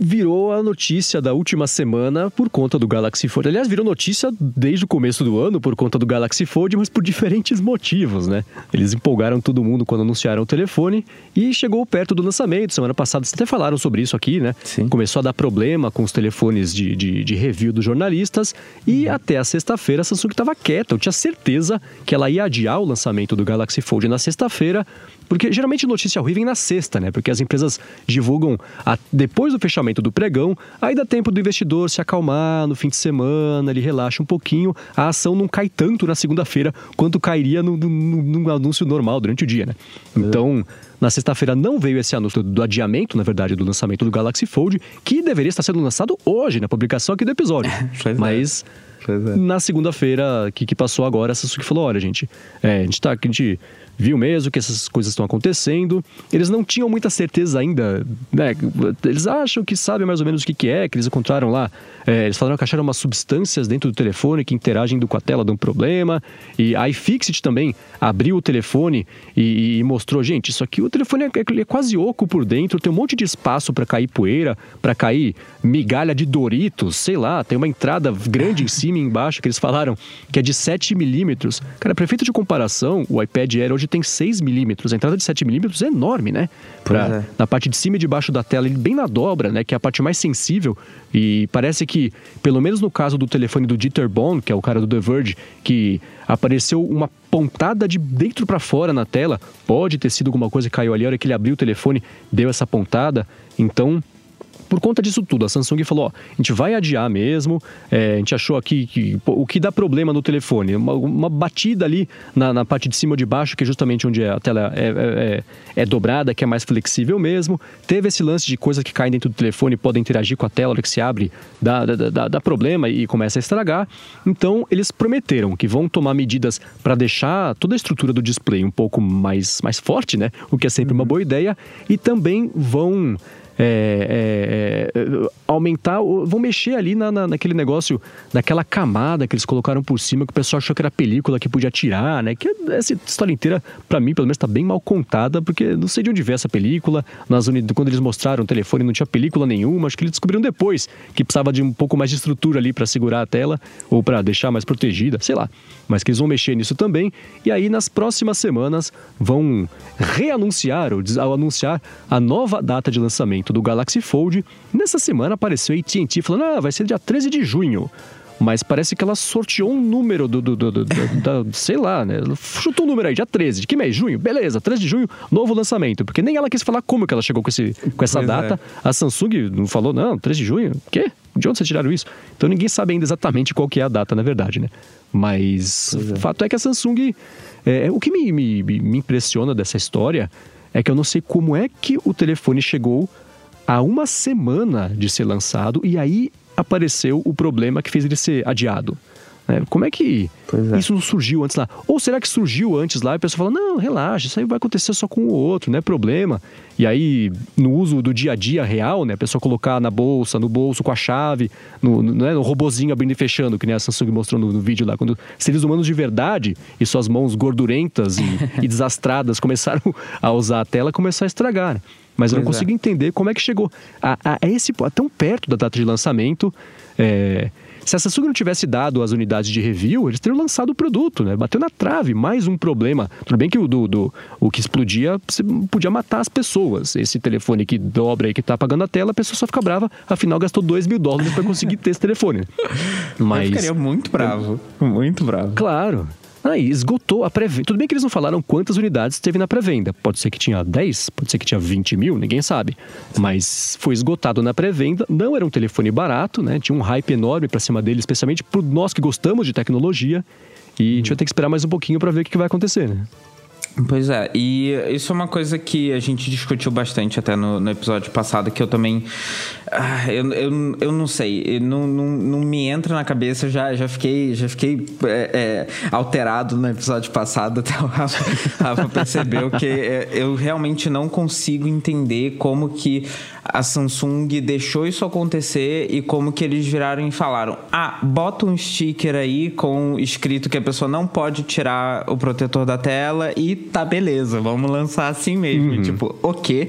virou a notícia da última semana por conta do Galaxy Fold. Aliás, virou notícia desde o começo do ano por conta do Galaxy Fold, mas por diferentes motivos, né? Eles empolgaram todo mundo quando anunciaram o telefone e chegou perto do lançamento. Semana passada vocês até falaram sobre isso aqui, né? Sim. Começou a dar problema com os telefones de, de, de review dos jornalistas e uhum. até a sexta-feira a Samsung estava quieta. Eu tinha certeza que ela ia adiar o lançamento do Galaxy Fold na sexta-feira porque geralmente notícia ruim vem na sexta, né? Porque as empresas divulgam a, depois do fechamento do pregão, aí dá tempo do investidor se acalmar no fim de semana, ele relaxa um pouquinho, a ação não cai tanto na segunda-feira quanto cairia no, anúncio normal durante o dia, né? Então. Na sexta-feira não veio esse anúncio do adiamento, na verdade, do lançamento do Galaxy Fold, que deveria estar sendo lançado hoje, na publicação aqui do episódio. É. Mas é. na segunda-feira que, que passou agora, a Sasuke falou: olha, gente, é, a gente tá. A gente viu mesmo que essas coisas estão acontecendo. Eles não tinham muita certeza ainda, né? Eles acham que sabem mais ou menos o que, que é, que eles encontraram lá. É, eles falaram que acharam umas substâncias dentro do telefone que interagem com a tela de um problema. E a iFixit também abriu o telefone e, e mostrou, gente, isso aqui, o telefone é, é, quase oco por dentro, tem um monte de espaço para cair poeira, para cair migalha de Doritos, sei lá, tem uma entrada grande em cima e embaixo que eles falaram que é de 7 milímetros. Cara, prefeito de comparação, o iPad Air hoje tem 6 milímetros. A entrada de 7 milímetros é enorme, né? Pra, é. Na parte de cima e de baixo da tela, bem na dobra, né? Que é a parte mais sensível. E parece que, pelo menos no caso do telefone do Dieter Bohn, que é o cara do The Verge, que apareceu uma pontada de dentro para fora na tela. Pode ter sido alguma coisa que caiu ali, a hora que ele abriu o telefone, deu essa pontada. Então, por conta disso tudo, a Samsung falou: ó, a gente vai adiar mesmo, é, a gente achou aqui que pô, o que dá problema no telefone, uma, uma batida ali na, na, parte de cima ou de baixo, que é justamente onde a tela é, é, é, é dobrada, que é mais flexível mesmo. Teve esse lance de coisas que caem dentro do telefone e podem interagir com a tela, hora que se abre, dá, dá, dá, dá problema e começa a estragar. Então, eles prometeram que vão tomar medidas para deixar toda a estrutura do display um pouco mais, mais forte, né? O que é sempre uma uhum. boa ideia, e também vão é, é, é, aumentar, vão mexer ali na, na, naquele negócio, naquela camada que eles colocaram por cima, que o pessoal achou que era película que podia tirar, né? Que essa história inteira, para mim, pelo menos, tá bem mal contada, porque não sei de onde veio essa película. Nas quando eles mostraram o telefone, não tinha película nenhuma. Acho que eles descobriram depois que precisava de um pouco mais de estrutura ali para segurar a tela ou para deixar mais protegida, sei lá. Mas que eles vão mexer nisso também. E aí, nas próximas semanas, vão reanunciar ou anunciar a nova data de lançamento do Galaxy Fold. Nessa semana apareceu a AT&T falando, ah, vai ser dia 13 de junho mas parece que ela sorteou um número do, do, do, do da, sei lá, né? Chutou um número aí, dia 13. De que mês? Junho? Beleza, 13 de junho, novo lançamento. Porque nem ela quis falar como que ela chegou com, esse, com essa pois é. data. É. A Samsung não falou, não, 13 de junho? O quê? De onde vocês tiraram isso? Então ninguém sabe ainda exatamente qual que é a data, na verdade, né? Mas o é. fato é que a Samsung. É, o que me, me, me impressiona dessa história é que eu não sei como é que o telefone chegou a uma semana de ser lançado e aí apareceu o problema que fez ele ser adiado. É, como é que é. isso não surgiu antes lá? Ou será que surgiu antes lá e a pessoa fala, não, relaxa, isso aí vai acontecer só com o outro, não é problema. E aí, no uso do dia a dia real, né, a pessoa colocar na bolsa, no bolso, com a chave, no, no, né, no robozinho abrindo e fechando, que nem a Samsung mostrou no, no vídeo lá, quando seres humanos de verdade e suas mãos gordurentas e, e desastradas começaram a usar a tela, começou a estragar. Né? Mas pois eu não consigo é. entender como é que chegou a, a, a esse a tão perto da data de lançamento. É, se a Samsung não tivesse dado as unidades de review, eles teriam lançado o produto, né? Bateu na trave, mais um problema. Tudo bem que o, do, do o que explodia podia matar as pessoas. Esse telefone que dobra aí, que tá apagando a tela, a pessoa só fica brava, afinal gastou 2 mil dólares para conseguir ter esse telefone. Mas... Eu ficaria muito bravo, muito bravo. Claro. Aí esgotou a pré-venda. Tudo bem que eles não falaram quantas unidades teve na pré-venda. Pode ser que tinha 10, pode ser que tinha 20 mil, ninguém sabe. Mas foi esgotado na pré-venda. Não era um telefone barato, né? Tinha um hype enorme para cima dele, especialmente por nós que gostamos de tecnologia. E a gente vai ter que esperar mais um pouquinho para ver o que vai acontecer, né? Pois é, e isso é uma coisa que a gente discutiu bastante até no, no episódio passado, que eu também. Ah, eu, eu, eu não sei, não, não, não me entra na cabeça, já, já fiquei, já fiquei é, é, alterado no episódio passado, até o Rafa, Rafa percebeu que é, eu realmente não consigo entender como que a Samsung deixou isso acontecer e como que eles viraram e falaram: ah, bota um sticker aí com escrito que a pessoa não pode tirar o protetor da tela e tá beleza, vamos lançar assim mesmo. Uhum. Tipo, o quê?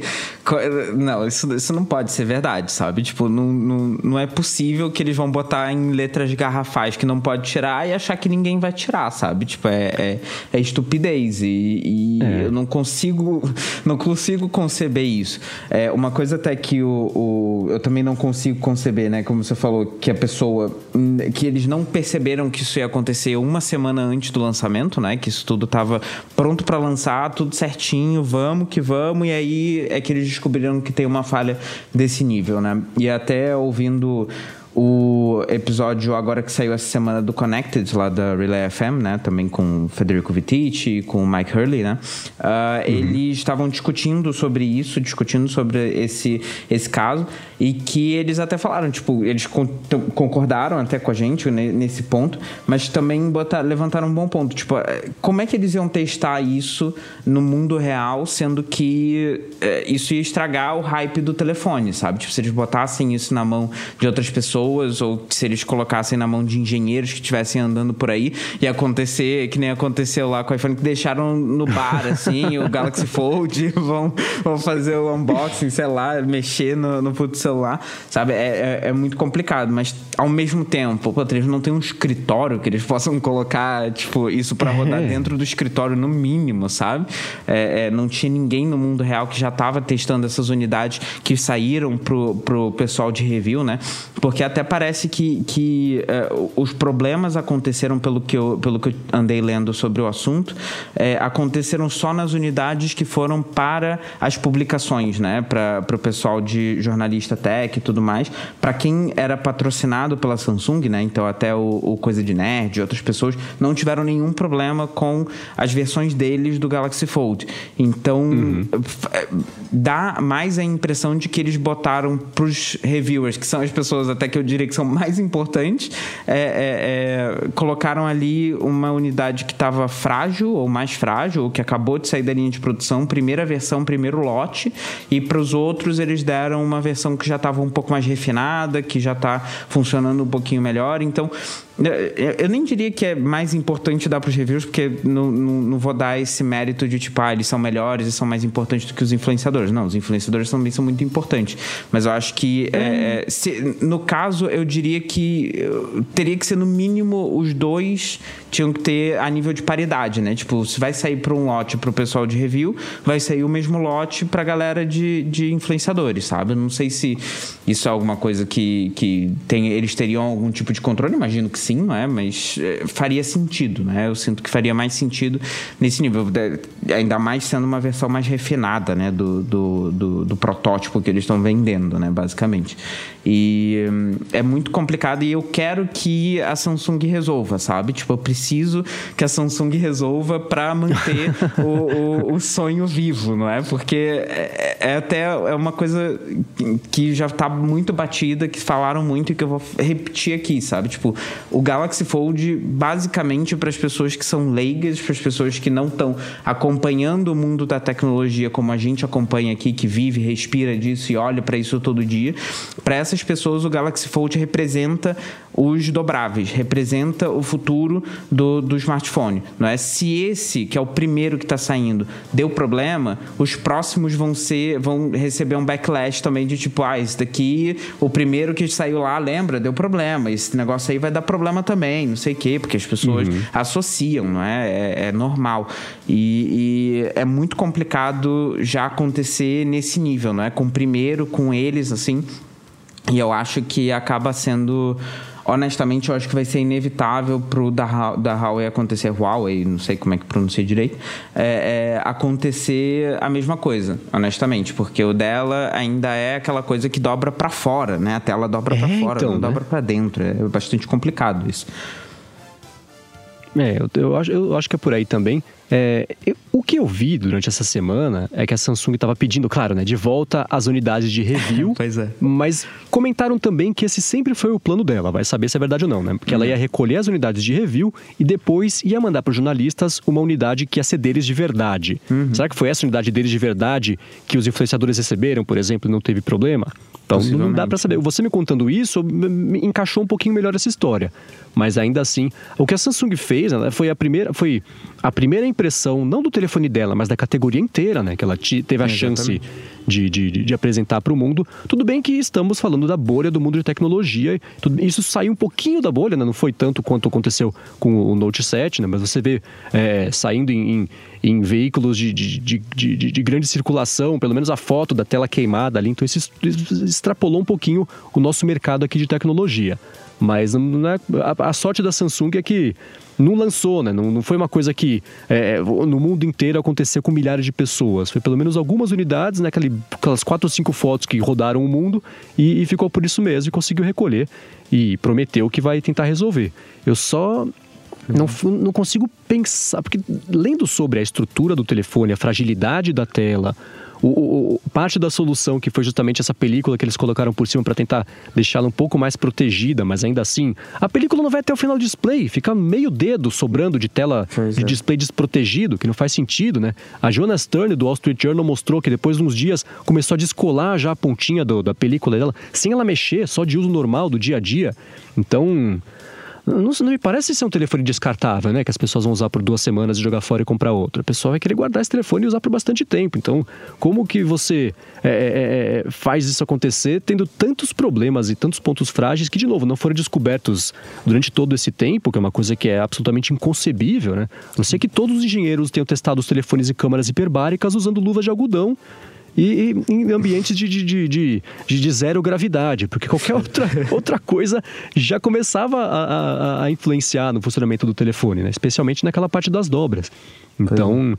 Não, isso, isso não pode ser verdade, sabe? Tipo, não, não, não é possível que eles vão botar em letras garrafais que não pode tirar e achar que ninguém vai tirar, sabe? Tipo, é, é, é estupidez e, e é. eu não consigo, não consigo conceber isso. É, uma coisa até que o, o, eu também não consigo conceber, né? Como você falou, que a pessoa, que eles não perceberam que isso ia acontecer uma semana antes do lançamento, né? Que isso tudo tava pronto para lançar, tudo certinho, vamos que vamos, e aí é que eles descobriram que tem uma falha desse nível, né? E até ouvindo o episódio agora que saiu essa semana do Connected, lá da Relay FM, né? Também com Federico Vitici e com o Mike Hurley, né? Uh, uhum. Eles estavam discutindo sobre isso, discutindo sobre esse, esse caso e que eles até falaram, tipo, eles concordaram até com a gente nesse ponto, mas também botar, levantaram um bom ponto. Tipo, eh, como é que eles iam testar isso no mundo real, sendo que é, isso ia estragar o hype do telefone, sabe? Tipo, se eles botassem isso na mão de outras pessoas ou se eles colocassem na mão de engenheiros que estivessem andando por aí, ia acontecer que nem aconteceu lá com o iPhone, que deixaram no bar, assim, o Galaxy Fold, vão, vão fazer o unboxing, sei lá, mexer no, no puto celular, sabe? É, é, é, muito complicado, mas ao mesmo tempo, pô, eles não tem um escritório que eles possam colocar, tipo, isso para rodar é. dentro do escritório no mínimo, sabe? É, é, não tinha ninguém no mundo real que já estava testando essas unidades que saíram pro, pro pessoal de review, né? Porque até parece que, que é, os problemas aconteceram, pelo que, eu, pelo que eu andei lendo sobre o assunto, aconteceram só nas unidades que foram para as publicações, né? Para o pessoal de jornalista Tech e tudo mais. Para quem era patrocinado pela Samsung, né? Então até o, o Coisa de Nerd e outras pessoas não tiveram nenhum problema com as versões deles do Galaxy Fold. Então uhum. dá mais a impressão de que eles botaram para os reviewers, que são as pessoas até que eu são mais importantes, é, é, é, colocaram ali uma unidade que estava frágil ou mais frágil, que acabou de sair da linha de produção, primeira versão, primeiro lote, e para os outros eles deram uma versão que já estava um pouco mais refinada, que já está funcionando um pouquinho melhor. Então, eu nem diria que é mais importante dar para os reviews, porque não, não, não, vou dar esse mérito de tipo, ah, eles são melhores e são mais importantes do que os influenciadores. Não, os influenciadores também são muito importantes. Mas eu acho que, é, se, no caso, eu diria que teria que ser no mínimo os dois tinham que ter a nível de paridade, né? Tipo, se vai sair para um lote para o pessoal de review, vai sair o mesmo lote para a galera de, de influenciadores, sabe? Eu não sei se isso é alguma coisa que, que tem, eles teriam algum tipo de controle, imagino que sim, não é? Mas é, faria sentido, né? Eu sinto que faria mais sentido nesse nível, ainda mais sendo uma versão mais refinada, né? Do, do, do, do protótipo que eles estão vendendo, né? Basicamente. E hum, é muito complicado e eu quero que a Samsung resolva, sabe? Tipo, eu preciso que a Samsung resolva para manter o, o, o, sonho vivo, não é? Porque é, é, até é uma coisa que já tá muito batida, que falaram muito e que eu vou repetir aqui, sabe? Tipo, o Galaxy Fold, basicamente, para as pessoas que são leigas, para as pessoas que não estão acompanhando o mundo da tecnologia como a gente acompanha aqui, que vive, respira disso e olha para isso todo dia, para essas pessoas o Galaxy Fold representa os dobráveis, representa o futuro do, do smartphone. Não é? Se esse, que é o primeiro que está saindo, deu problema, os próximos vão ser, vão receber um backlash também de tipo, ah, esse daqui, o primeiro que saiu lá, lembra, deu problema. Esse negócio aí vai dar problema também, não sei o quê, porque as pessoas uhum. associam, não é? É, é normal. E, e, é muito complicado já acontecer nesse nível, não é? Com o primeiro, com eles, assim. E eu acho que acaba sendo honestamente, eu acho que vai ser inevitável pro da, da Huawei acontecer, Huawei, não sei como é que pronuncia direito, é, é, acontecer a mesma coisa, honestamente, porque o dela ainda é aquela coisa que dobra para fora, né? A tela dobra é, para fora, então, não né? dobra para dentro. É bastante complicado isso. É, eu, eu, acho, eu acho que é por aí também. É, eu, o que eu vi durante essa semana é que a Samsung estava pedindo, claro, né, de volta as unidades de review. pois é. Mas comentaram também que esse sempre foi o plano dela, vai saber se é verdade ou não, né? Porque uhum. ela ia recolher as unidades de review e depois ia mandar para os jornalistas uma unidade que ia ser deles de verdade. Uhum. Será que foi essa unidade deles de verdade que os influenciadores receberam, por exemplo, e não teve problema? Então não dá para saber. Você me contando isso encaixou um pouquinho melhor essa história. Mas ainda assim, o que a Samsung fez né, foi a primeira, foi a primeira impressão, não do telefone dela, mas da categoria inteira, né? Que ela teve a chance de, de, de apresentar para o mundo. Tudo bem que estamos falando da bolha do mundo de tecnologia. Tudo, isso saiu um pouquinho da bolha, né? Não foi tanto quanto aconteceu com o Note 7, né? Mas você vê é, saindo em, em, em, veículos de, de, de, de, grande circulação, pelo menos a foto da tela queimada ali. Então isso extrapolou um pouquinho o nosso mercado aqui de tecnologia. Mas é, a, a, sorte da Samsung é que não lançou, né? Não, não foi uma coisa que é, no mundo inteiro aconteceu com milhares de pessoas. Foi pelo menos algumas unidades, né? aquelas quatro ou cinco fotos que rodaram o mundo e, e ficou por isso mesmo e conseguiu recolher e prometeu que vai tentar resolver. Eu só não, não consigo pensar, porque lendo sobre a estrutura do telefone, a fragilidade da tela, o, o, parte da solução que foi justamente essa película que eles colocaram por cima para tentar deixá-la um pouco mais protegida, mas ainda assim, a película não vai até o final do display, fica meio dedo sobrando de tela pois de é. display desprotegido, que não faz sentido, né? A Jonas Stern do Wall Street Journal mostrou que depois de uns dias começou a descolar já a pontinha do, da película dela, sem ela mexer, só de uso normal do dia a dia. Então, não, não, me parece ser um telefone descartável, né? Que as pessoas vão usar por duas semanas e jogar fora e comprar outro. A pessoa vai querer guardar esse telefone e usar por bastante tempo. Então, como que você é, é, é, é, faz isso acontecer tendo tantos problemas e tantos pontos frágeis que, de novo, não foram descobertos durante todo esse tempo, que é uma coisa que é absolutamente inconcebível, né? A não ser que todos os engenheiros tenham testado os telefones e câmeras hiperbáricas usando luvas de algodão e, e em ambientes de, de, de, de, zero gravidade, porque qualquer outra, outra coisa já começava a, a, a, influenciar no funcionamento do telefone, né? especialmente naquela parte das dobras. Então,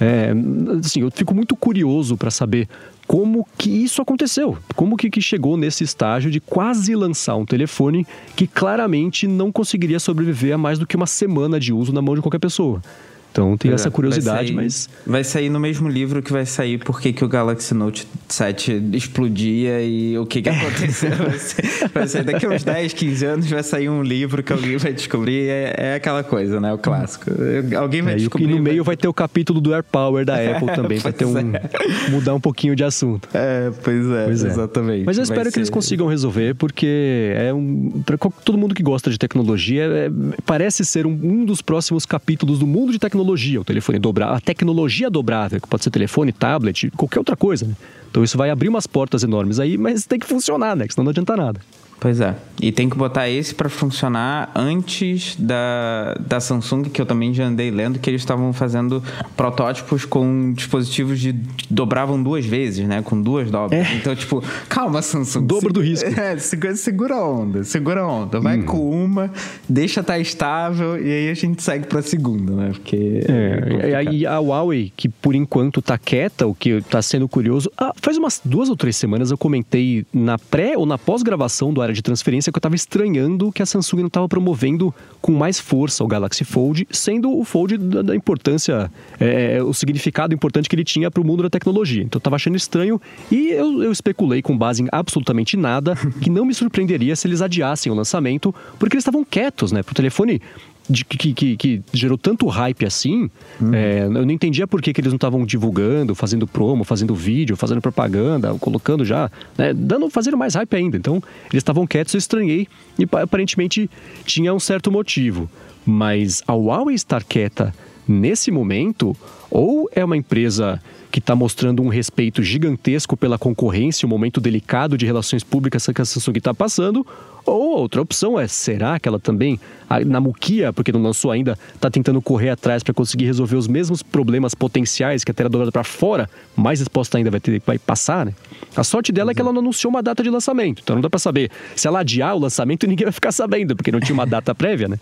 é, assim, eu fico muito curioso para saber como que isso aconteceu, como que, que chegou nesse estágio de quase lançar um telefone que claramente não conseguiria sobreviver a mais do que uma semana de uso na mão de qualquer pessoa. Então tem essa curiosidade, vai sair, mas. Vai sair no mesmo livro que vai sair por que o Galaxy Note 7 explodia e o que, que aconteceu. vai, sair daqui a uns 10, 15 anos, vai sair um livro que alguém vai descobrir. É, é aquela coisa, né? O clássico. Alguém vai é, descobrir. E no meio vai... vai ter o capítulo do Air Power da Apple também, vai ter um. É. mudar um pouquinho de assunto. É, pois é, pois é. exatamente. Mas eu espero vai que ser... eles consigam resolver, porque é um. Pra todo mundo que gosta de tecnologia, é, parece ser um, um dos próximos capítulos do mundo de tecnologia tecnologia, o telefone dobrável, a tecnologia dobrável, que pode ser telefone, tablet, qualquer outra coisa, né? Então isso vai abrir umas portas enormes aí, mas tem que funcionar, né? Senão não adianta nada. Pois é. E tem que botar esse para funcionar antes da, da Samsung, que eu também já andei lendo, que eles estavam fazendo protótipos com dispositivos de dobravam duas vezes, né? Com duas dobras. É. Então, tipo, calma, Samsung. Dobro do risco. É, segura, segura a onda, segura a onda. Vai hum. com uma, deixa estar tá estável e aí a gente segue para a segunda, né? Porque. É, é e a Huawei, que por enquanto tá quieta, o que tá sendo curioso. Ah, faz umas duas ou três semanas eu comentei na pré ou na pós-gravação do área de transferência que eu estava estranhando que a Samsung não estava promovendo com mais força o Galaxy Fold, sendo o Fold da, da importância, é, é o significado importante que ele tinha para o mundo da tecnologia. Então eu estava achando estranho e eu, eu especulei com base em absolutamente nada que não me surpreenderia se eles adiassem o lançamento, porque eles estavam quietos, né? Para o telefone de, que, que, que, gerou tanto hype assim, hum. é, eu não entendia por que, que eles não estavam divulgando, fazendo promo, fazendo vídeo, fazendo propaganda, colocando já, né, dando, fazendo mais hype ainda. Então, eles estavam quietos, eu estranhei e aparentemente tinha um certo motivo. Mas a Huawei estar quieta nesse momento, ou é uma empresa que está mostrando um respeito gigantesco pela concorrência, um momento delicado de relações públicas que a Samsung está passando, ou outra opção é, será que ela também, na Mukia, porque não lançou ainda, está tentando correr atrás para conseguir resolver os mesmos problemas potenciais que a tela dobrada para fora, mais exposta ainda vai ter vai passar, né? A sorte dela é que ela não anunciou uma data de lançamento, então não dá para saber. Se ela adiar o lançamento, ninguém vai ficar sabendo, porque não tinha uma data prévia, né?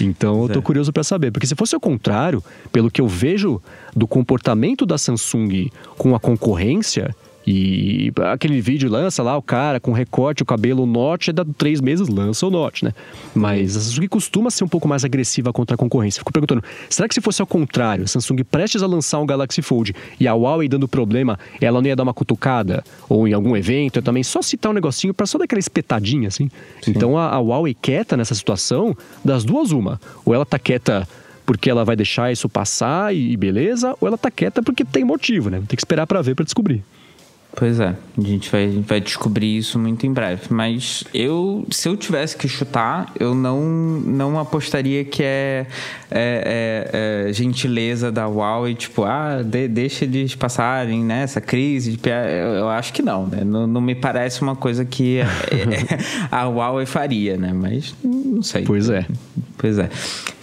Então eu tô curioso para saber, porque se fosse o contrário, pelo que eu vejo do comportamento da Samsung com a concorrência, e aquele vídeo lança lá o cara com recorte, o cabelo, o Note, é da três meses lança o Note, né? Mas a Samsung costuma ser um pouco mais agressiva contra a concorrência. Fico perguntando, será que se fosse ao contrário, a Samsung prestes a lançar um Galaxy Fold e a Huawei dando problema, ela não ia dar uma cutucada? Ou em algum evento, também só citar um negocinho para só dar aquela espetadinha, assim? Sim. Então a, a Huawei quieta nessa situação, das duas uma. Ou ela tá quieta porque ela vai deixar isso passar e beleza, ou ela tá quieta porque tem motivo, né? Tem que esperar para ver para descobrir. Pois é, a gente vai, vai descobrir isso muito em breve. Mas eu, se eu tivesse que chutar, eu não, não apostaria que é, é, é, é gentileza da Huawei, tipo, ah, de, deixa eles passarem né, essa crise. Eu, eu acho que não, né? Não, não me parece uma coisa que a Huawei faria, né? Mas não sei. Pois é. Pois é.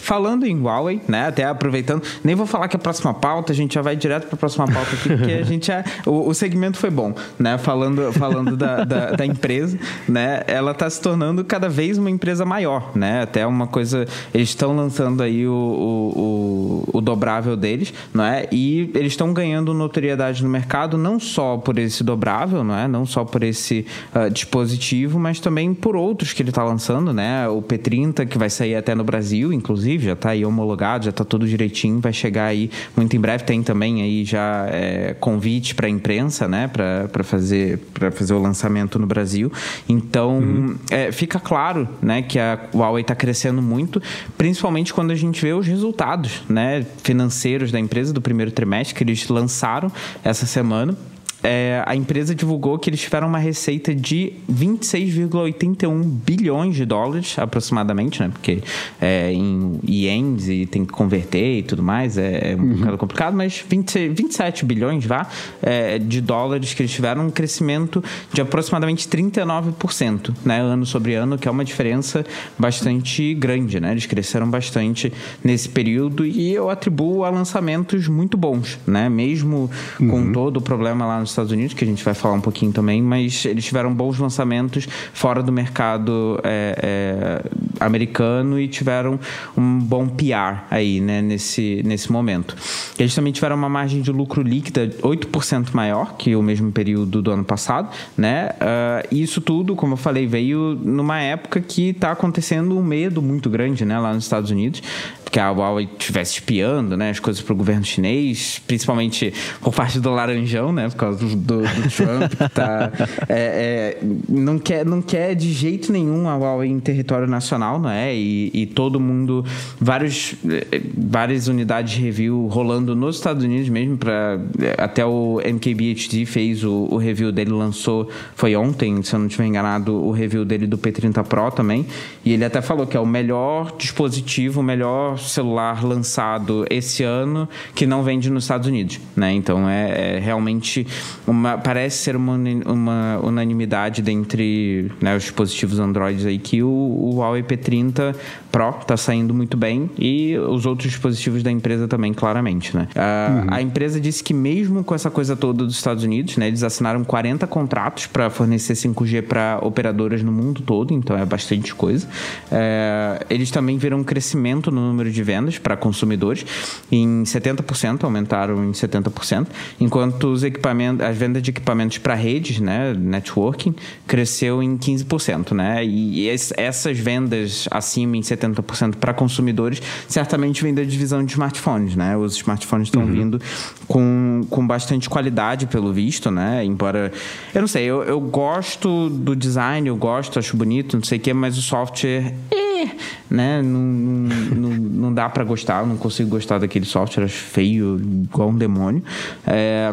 Falando em Huawei, né? Até aproveitando, nem vou falar que a próxima pauta, a gente já vai direto para a próxima pauta aqui, porque a gente é. O, o, segmento foi bom, né? Falando, falando da, da, da empresa, né? Ela está se tornando cada vez uma empresa maior, né? Até uma coisa. Eles estão lançando aí o, o, o, o dobrável deles, não é? E eles estão ganhando notoriedade no mercado, não só por esse dobrável, não é? Não só por esse uh, dispositivo, mas também por outros que ele está lançando, né? O P30, que vai sair até no Brasil, inclusive inclusive, já está aí homologado, já está tudo direitinho, vai chegar aí muito em breve. Tem também aí já é, convite para a imprensa, né, para fazer, fazer o lançamento no Brasil. Então, uhum. é, fica claro né, que a Huawei está crescendo muito, principalmente quando a gente vê os resultados né, financeiros da empresa do primeiro trimestre que eles lançaram essa semana é, a empresa divulgou que eles tiveram uma receita de 26,81 bilhões de dólares, aproximadamente, né? Porque é, em ienes e tem que converter e tudo mais, é, é um uhum. bocado complicado, mas 20, 27 bilhões, vá, é, de dólares que eles tiveram, um crescimento de aproximadamente 39%, né? Ano sobre ano, que é uma diferença bastante grande, né? Eles cresceram bastante nesse período e eu atribuo a lançamentos muito bons, né? Mesmo uhum. com todo o problema lá nos Estados Unidos, que a gente vai falar um pouquinho também, mas eles tiveram bons lançamentos fora do mercado é, é, americano e tiveram um bom PR aí, né, nesse, nesse momento. Eles também tiveram uma margem de lucro líquida 8% maior que o mesmo período do ano passado, né? Uh, isso tudo, como eu falei, veio numa época que está acontecendo um medo muito grande, né, lá nos Estados Unidos que a Huawei estivesse espiando né, as coisas para o governo chinês, principalmente por parte do Laranjão, né, por causa do, do, do Trump, tá, é, é, não, quer, não quer de jeito nenhum a Huawei em território nacional, não é? E, e todo mundo, vários, várias unidades de review rolando nos Estados Unidos mesmo, para até o MKBHD fez o, o review dele, lançou, foi ontem, se eu não estiver enganado, o review dele do P30 Pro também, e ele até falou que é o melhor dispositivo, o melhor celular lançado esse ano que não vende nos Estados Unidos, né? Então é, é realmente uma parece ser uma, uma unanimidade dentre né, os dispositivos Android aí que o, o Huawei P30 Pro está saindo muito bem e os outros dispositivos da empresa também, claramente, né? Uh, uhum. A empresa disse que mesmo com essa coisa toda dos Estados Unidos, né, eles assinaram 40 contratos para fornecer 5G para operadoras no mundo todo, então é bastante coisa. Uh, eles também viram um crescimento no número de vendas para consumidores em 70%, aumentaram em 70%, enquanto os equipamentos, as vendas de equipamentos para redes, né, networking, cresceu em 15%, né? E essas vendas acima em 70% para consumidores, certamente vem da divisão de smartphones, né? Os smartphones estão uhum. vindo com, com bastante qualidade, pelo visto, né? Embora, eu não sei, eu, eu gosto do design, eu gosto, acho bonito, não sei o quê, mas o software, eh, né? Não, não, não, dá para gostar, eu não consigo gostar daquele software, acho feio, igual um demônio. É,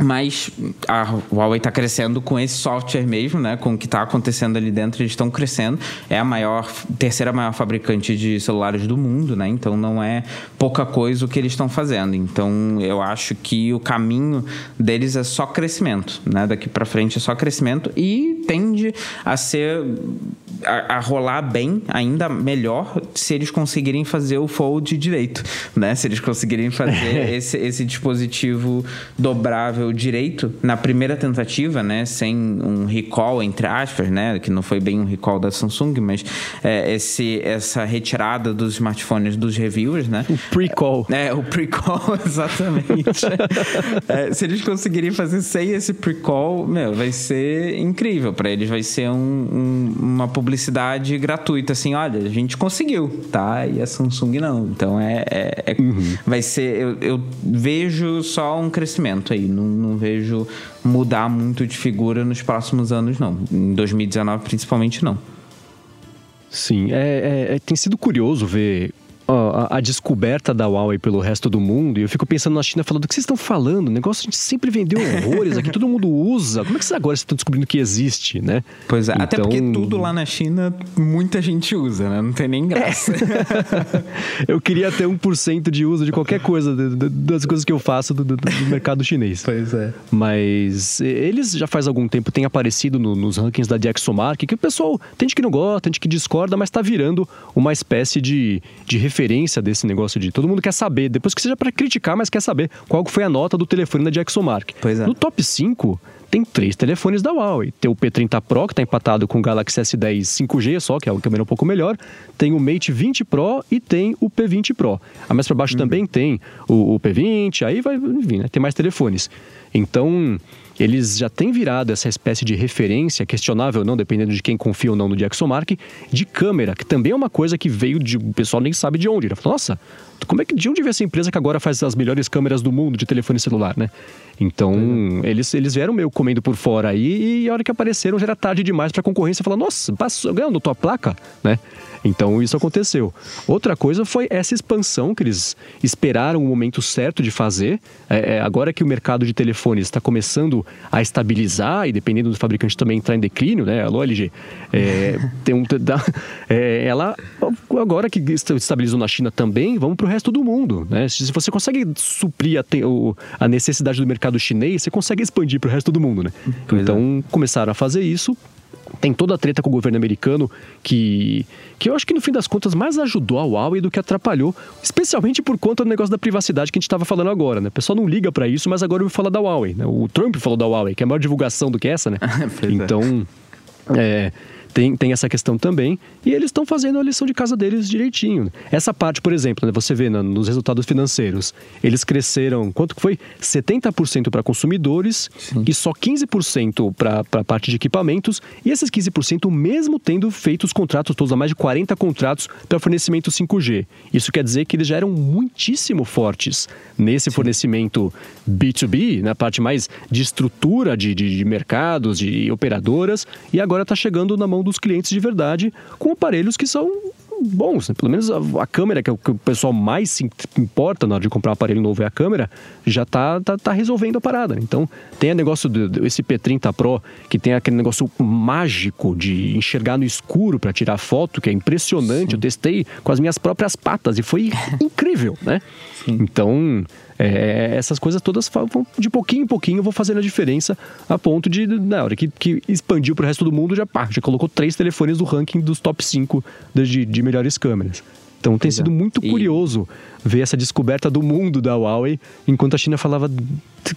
mas a Huawei está crescendo com esse software mesmo, né? Com o que está acontecendo ali dentro, eles estão crescendo. É a maior, terceira maior fabricante de celulares do mundo, né? Então não é pouca coisa o que eles estão fazendo. Então eu acho que o caminho deles é só crescimento, né? Daqui para frente é só crescimento e tende a ser a, a, rolar bem, ainda melhor, se eles conseguirem fazer o fold direito, né? Se eles conseguirem fazer esse, esse dispositivo dobrável direito na primeira tentativa, né? Sem um recall, entre aspas, né? Que não foi bem um recall da Samsung, mas é, esse, essa retirada dos smartphones dos reviewers, né? O pre-call. É, o pre-call, exatamente. é, se eles conseguirem fazer sem esse pre-call, meu, vai ser incrível para eles. Vai ser um, um, uma publicidade gratuita, assim, olha, a gente conseguiu, tá? E a Samsung não. Então é, é, é uhum. vai ser, eu, eu, vejo só um crescimento aí, não, não vejo mudar muito de figura nos próximos anos, não. Em 2019, principalmente, não. Sim, é, é, é, tem sido curioso ver a, a, descoberta da Huawei pelo resto do mundo, e eu fico pensando na China falando: o que vocês estão falando? O negócio a gente sempre vendeu horrores aqui, todo mundo usa. Como é que vocês agora estão descobrindo que existe, né? Pois é, então... até porque então tudo lá na China muita gente usa, né? Não tem nem graça. É. eu queria ter 1% de uso de qualquer coisa, das coisas que eu faço do, do, do, mercado chinês. Pois é. Mas eles já faz algum tempo têm aparecido no, nos rankings da DxOMark, que o pessoal tem gente que não gosta, tem gente que discorda, mas está virando uma espécie de, de referência referência desse negócio de todo mundo quer saber, depois que seja para criticar, mas quer saber qual foi a nota do telefone da Jackson Mark. Pois é. No top 5 tem três telefones da Huawei. Tem o P30 Pro, que está empatado com o Galaxy S10 5G só, que é o câmera um pouco melhor. Tem o Mate 20 Pro e tem o P20 Pro. A mais para baixo uhum. também tem o, o, P20, aí vai, enfim, né? tem mais telefones. Então, eles já têm virado essa espécie de referência, questionável ou não, dependendo de quem confia ou não no DxOMark, de câmera, que também é uma coisa que veio de. O pessoal nem sabe de onde. Nossa, como é que de onde veio essa empresa que agora faz as melhores câmeras do mundo de telefone celular, né? Então, uhum. eles, eles vieram meio comendo por fora aí e a hora que apareceram já era tarde demais para a concorrência falar, nossa, passou, ganhando tua placa, né? Então isso aconteceu. Outra coisa foi essa expansão que eles esperaram o momento certo de fazer. É, é, agora que o mercado de telefones está começando a estabilizar e dependendo do fabricante também entrar em declínio, né? Alô, LG. É, tem um, da, é, ela agora que estabilizou na China também, vamos para o resto do mundo, né? Se você consegue suprir a, a necessidade do mercado chinês, você consegue expandir para o resto do mundo, né? Pois então é. começaram a fazer isso tem toda a treta com o governo americano que, que eu acho que no fim das contas mais ajudou a Huawei do que atrapalhou, especialmente por conta do negócio da privacidade que a gente estava falando agora, né? O pessoal não liga para isso, mas agora eu vou falar da Huawei, né? O Trump falou da Huawei, que é a maior divulgação do que essa, né? então, é, tem, tem essa questão também. E eles estão fazendo a lição de casa deles direitinho. Essa parte, por exemplo, né, você vê no, nos resultados financeiros, eles cresceram, quanto foi? 70% para consumidores Sim. e só 15% para a parte de equipamentos. E esses 15% mesmo tendo feito os contratos todos, há mais de 40 contratos para fornecimento 5G. Isso quer dizer que eles já eram muitíssimo fortes nesse Sim. fornecimento B2B, na parte mais de estrutura de, de, de mercados, de operadoras, e agora está chegando na mão dos clientes de verdade com aparelhos que são bons. Né? Pelo menos a, a, câmera, que é o que o pessoal mais se importa na hora de comprar um aparelho novo, é a câmera, já tá, tá, tá resolvendo a parada. Né? Então, tem o negócio desse P30 Pro, que tem aquele negócio mágico de enxergar no escuro para tirar foto, que é impressionante. Sim. Eu testei com as minhas próprias patas e foi incrível, né? Sim. Então, é, essas coisas todas vão de pouquinho em pouquinho vou fazendo a diferença a ponto de, na hora que, que expandiu para o resto do mundo, já, pá, já colocou três telefones do ranking dos top 5 de, de melhores câmeras. Então tem sido muito curioso ver essa descoberta do mundo da Huawei, enquanto a China falava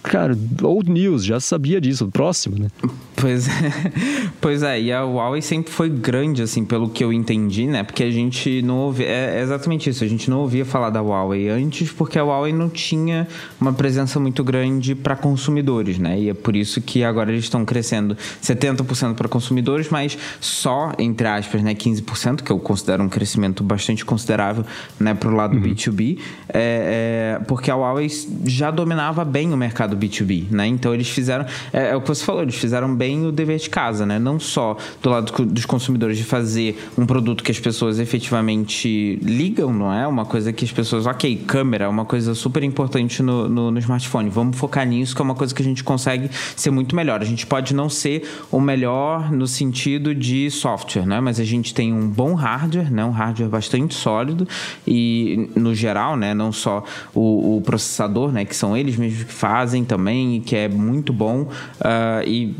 Cara, old news, já sabia disso, próximo, né? Pois é, pois é, e a Huawei sempre foi grande, assim, pelo que eu entendi, né? Porque a gente não ouvia, é exatamente isso, a gente não ouvia falar da Huawei antes porque a Huawei não tinha uma presença muito grande para consumidores, né? E é por isso que agora eles estão crescendo 70% para consumidores, mas só, entre aspas, né, 15%, que eu considero um crescimento bastante considerável, né, para o lado uhum. B2B, é, é, porque a Huawei já dominava bem o mercado mercado B2B, né? Então eles fizeram, é, é, o que você falou, eles fizeram bem o dever de casa, né? Não só do lado dos consumidores de fazer um produto que as pessoas efetivamente ligam, não é? Uma coisa que as pessoas, ok, câmera é uma coisa super importante no, no, no smartphone, vamos focar nisso, que é uma coisa que a gente consegue ser muito melhor. A gente pode não ser o melhor no sentido de software, né? Mas a gente tem um bom hardware, né? Um hardware bastante sólido e no geral, né? Não só o, o processador, né? Que são eles mesmos que fazem fazem também, que é muito bom, uh, e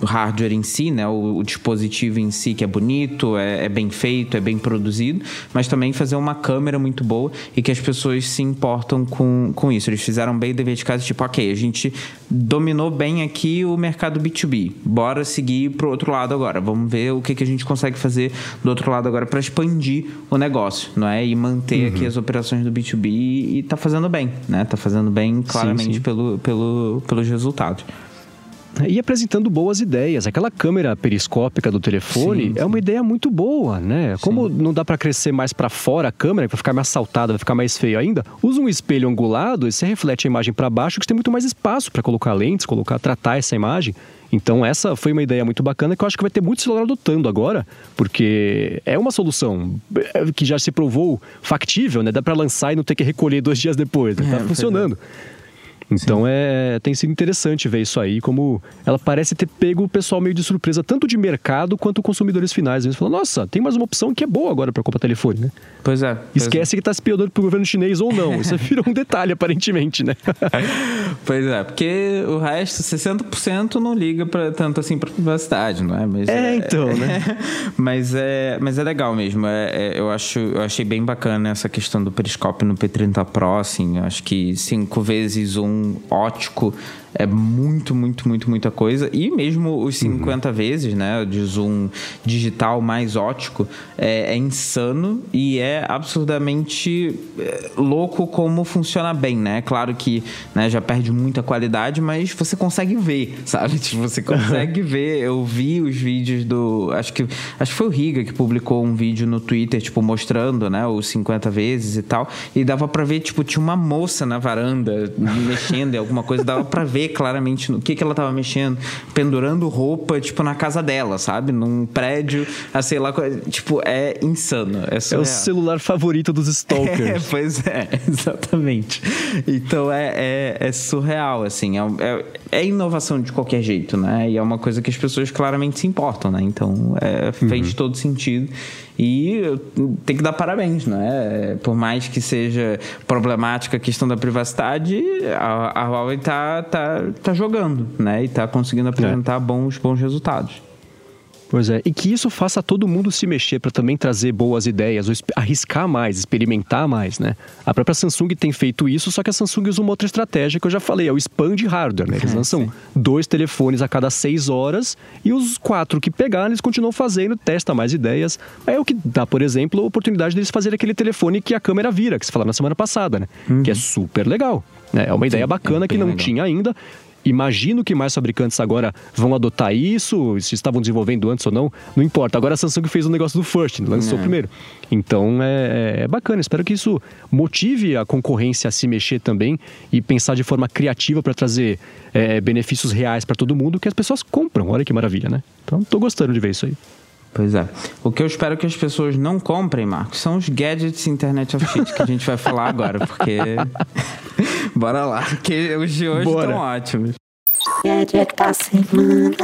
o hardware em si, né, o, o, dispositivo em si, que é bonito, é, é, bem feito, é bem produzido, mas também fazer uma câmera muito boa e que as pessoas se importam com, com isso. Eles fizeram bem o dever de casa, tipo, ok, a gente dominou bem aqui o mercado B2B, bora seguir pro outro lado agora, vamos ver o que, que a gente consegue fazer do outro lado agora para expandir o negócio, não é? E manter uhum. aqui as operações do B2B e, e tá fazendo bem, né? Tá fazendo bem claramente sim, sim. pelo pelo, pelo, pelos resultados. E apresentando boas ideias. Aquela câmera periscópica do telefone sim, é uma ideia muito boa, né? Como sim. não dá para crescer mais para fora a câmera, vai ficar mais saltada, vai ficar mais feio ainda, usa um espelho angulado e você reflete a imagem para baixo, que você tem muito mais espaço para colocar lentes, colocar, tratar essa imagem. Então essa foi uma ideia muito bacana que eu acho que vai ter muito celular adotando agora, porque é uma solução é, que já se provou factível, né? Dá para lançar e não ter que recolher dois dias depois, né? Tá é, funcionando. É. Então é, tem sido interessante ver isso aí, como ela parece ter pego o pessoal meio de surpresa, tanto de mercado quanto consumidores finais. Eles falam, nossa, tem mais uma opção que é boa agora para comprar telefone, né? Pois é. Pois Esquece é. que está espionando pro governo chinês ou não. Isso virou um detalhe, aparentemente, né? pois é, porque o resto, 60% não liga pra, tanto assim para privacidade, não é? Mas é, é então, né? mas, é, mas é legal mesmo. É, é, eu, acho, eu achei bem bacana essa questão do periscópio no P30 Pro, assim. Acho que cinco vezes um ótico é muito, muito, muito, muita coisa. E mesmo os 50 uhum. vezes, né, de zoom digital mais ótico, é, é insano e é absurdamente é, louco como funciona bem, né? Claro que né, já perde muita qualidade, mas você consegue ver, sabe? Tipo, você consegue ver. Eu vi os vídeos do. Acho que, acho que foi o Riga que publicou um vídeo no Twitter, tipo, mostrando, né, os 50 vezes e tal. E dava pra ver, tipo, tinha uma moça na varanda mexendo em alguma coisa, dava pra ver claramente no que, que ela tava mexendo, pendurando roupa, tipo, na casa dela, sabe? Num prédio, a sei lá, tipo, é insano. É, é o celular favorito dos stalkers. É, pois é, exatamente. Então é, é, é surreal, assim. É, é, é, inovação de qualquer jeito, né? E é uma coisa que as pessoas claramente se importam, né? Então é, fez uhum. todo sentido. E tem que dar parabéns, né? Por mais que seja problemática a questão da privacidade, a, a Huawei tá, tá, tá jogando, né? E tá conseguindo apresentar é. bons, bons resultados. Pois é, e que isso faça todo mundo se mexer para também trazer boas ideias, ou arriscar mais, experimentar mais, né? A própria Samsung tem feito isso, só que a Samsung usa uma outra estratégia que eu já falei, é o expand hardware, né? Eles lançam dois telefones a cada seis horas e os quatro que pegarem eles continuam fazendo, testa mais ideias. É o que dá, por exemplo, a oportunidade deles fazerem aquele telefone que a câmera vira, que você falou na semana passada, né? Uhum. Que é super legal. Né? É uma ideia bacana é que não legal. tinha ainda. Imagino que mais fabricantes agora vão adotar isso, se estavam desenvolvendo antes ou não, não importa. Agora a Samsung fez o um negócio do first, lançou é. primeiro. Então é, é, bacana, espero que isso motive a concorrência a se mexer também e pensar de forma criativa para trazer é, benefícios reais para todo mundo que as pessoas compram. Olha que maravilha, né? Então estou gostando de ver isso aí. Pois é. O que eu espero que as pessoas não comprem, Marcos, são os gadgets Internet of Shit que a gente vai falar agora, porque. Bora lá, porque os de hoje estão ótimos. Gadget da semana.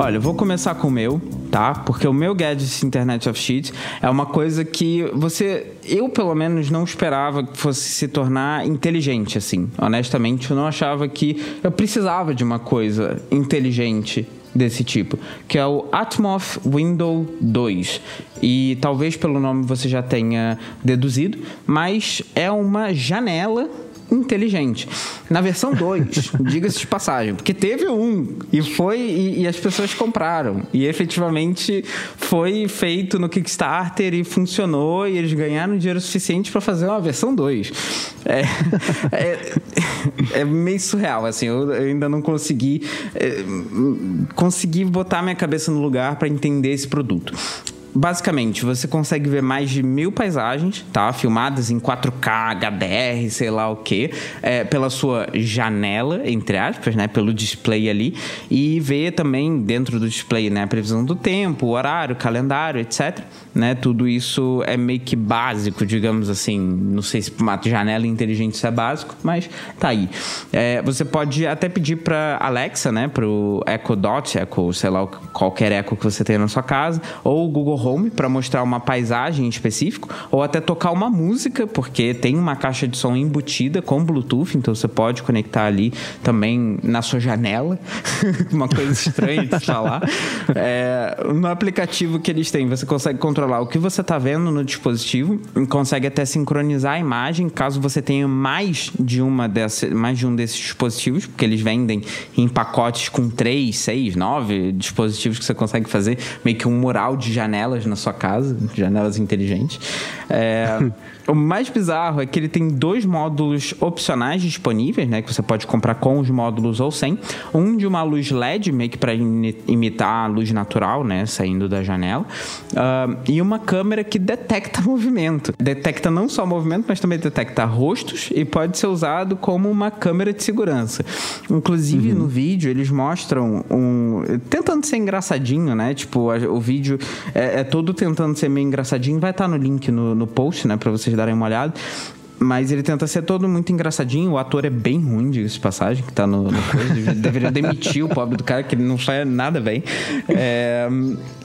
Olha, eu vou começar com o meu, tá? Porque o meu Gadget Internet of Shit é uma coisa que você, eu pelo menos não esperava que fosse se tornar inteligente assim. Honestamente, eu não achava que eu precisava de uma coisa inteligente desse tipo, que é o Atmos Window 2. E talvez pelo nome você já tenha deduzido, mas é uma janela inteligente. Na versão 2, diga-se de passagem, porque teve um e foi e, e, as pessoas compraram e efetivamente foi feito no Kickstarter e funcionou e eles ganharam dinheiro suficiente para fazer uma versão 2. É, é, é, meio surreal, assim, eu ainda não consegui é, consegui botar minha cabeça no lugar para entender esse produto. Basicamente, você consegue ver mais de mil paisagens, tá? Filmadas em 4K, HDR, sei lá o que, é, pela sua janela, entre aspas, né? Pelo display ali. E ver também dentro do display, né? A previsão do tempo, o horário, calendário, etc. Né? Tudo isso é meio que básico, digamos assim. Não sei se uma janela inteligente isso é básico, mas tá aí. É, você pode até pedir para Alexa, né? Pro Echo Dot, Echo, sei lá, qualquer Echo que você tenha na sua casa, ou o Google Home para mostrar uma paisagem em específico, ou até tocar uma música, porque tem uma caixa de som embutida com Bluetooth, então você pode conectar ali também na sua janela. uma coisa estranha de falar. É, no aplicativo que eles têm, você consegue controlar o que você está vendo no dispositivo, consegue até sincronizar a imagem, caso você tenha mais de uma dessa, mais de um desses dispositivos, porque eles vendem em pacotes com três, seis, nove dispositivos que você consegue fazer meio que um mural de janela janelas na sua casa, janelas inteligentes. É, o mais bizarro é que ele tem dois módulos opcionais disponíveis, né? Que você pode comprar com os módulos ou sem. Um de uma luz LED, meio que para imitar a luz natural, né? Saindo da janela. Uh, e uma câmera que detecta movimento. Detecta não só movimento, mas também detecta rostos e pode ser usado como uma câmera de segurança. Inclusive, uhum. no vídeo, eles mostram um... Tentando ser engraçadinho, né? Tipo, o vídeo é, é todo tentando ser meio engraçadinho. Vai estar no link no, no post, né? Pra vocês darem uma olhada. Mas ele tenta ser todo muito engraçadinho. O ator é bem ruim, diga-se de passagem, que tá no, no coisa. Deveria demitir o pobre do cara, que ele não faz nada bem. É,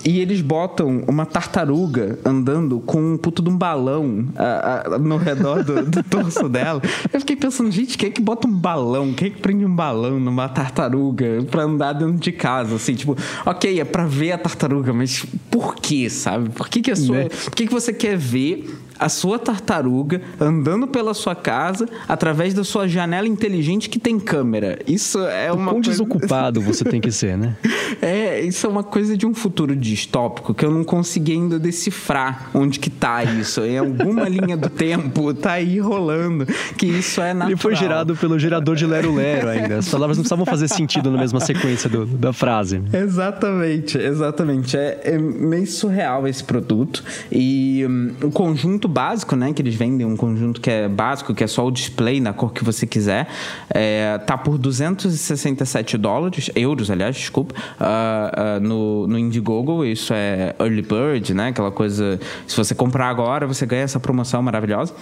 e eles botam uma tartaruga andando com um puto de um balão a, a, no redor do, do, torso dela. Eu fiquei pensando, gente, quem é que bota um balão? Quem é que prende um balão numa tartaruga pra andar dentro de casa? Assim, tipo, ok, é pra ver a tartaruga, mas por quê, sabe? Por que, que a sua. Né? Por que, que você quer ver a sua tartaruga andando pela sua casa através da sua janela inteligente que tem câmera. Isso é uma Quão coisa... desocupado você tem que ser, né? É, isso é uma coisa de um futuro distópico que eu não consegui ainda decifrar onde que tá isso. Em alguma linha do tempo tá aí rolando que isso é natural. Ele foi gerado pelo gerador de Lero Lero ainda. As palavras não precisavam fazer sentido na mesma sequência do, da frase. Exatamente, exatamente. É, é meio surreal esse produto e um, o conjunto básico, né? Que eles vendem um conjunto que é básico, que é só o display na cor que você quiser. É, tá por 267 dólares, euros, aliás, desculpa, uh, uh, no, no Indiegogo. Isso é early bird, né? Aquela coisa. Se você comprar agora, você ganha essa promoção maravilhosa.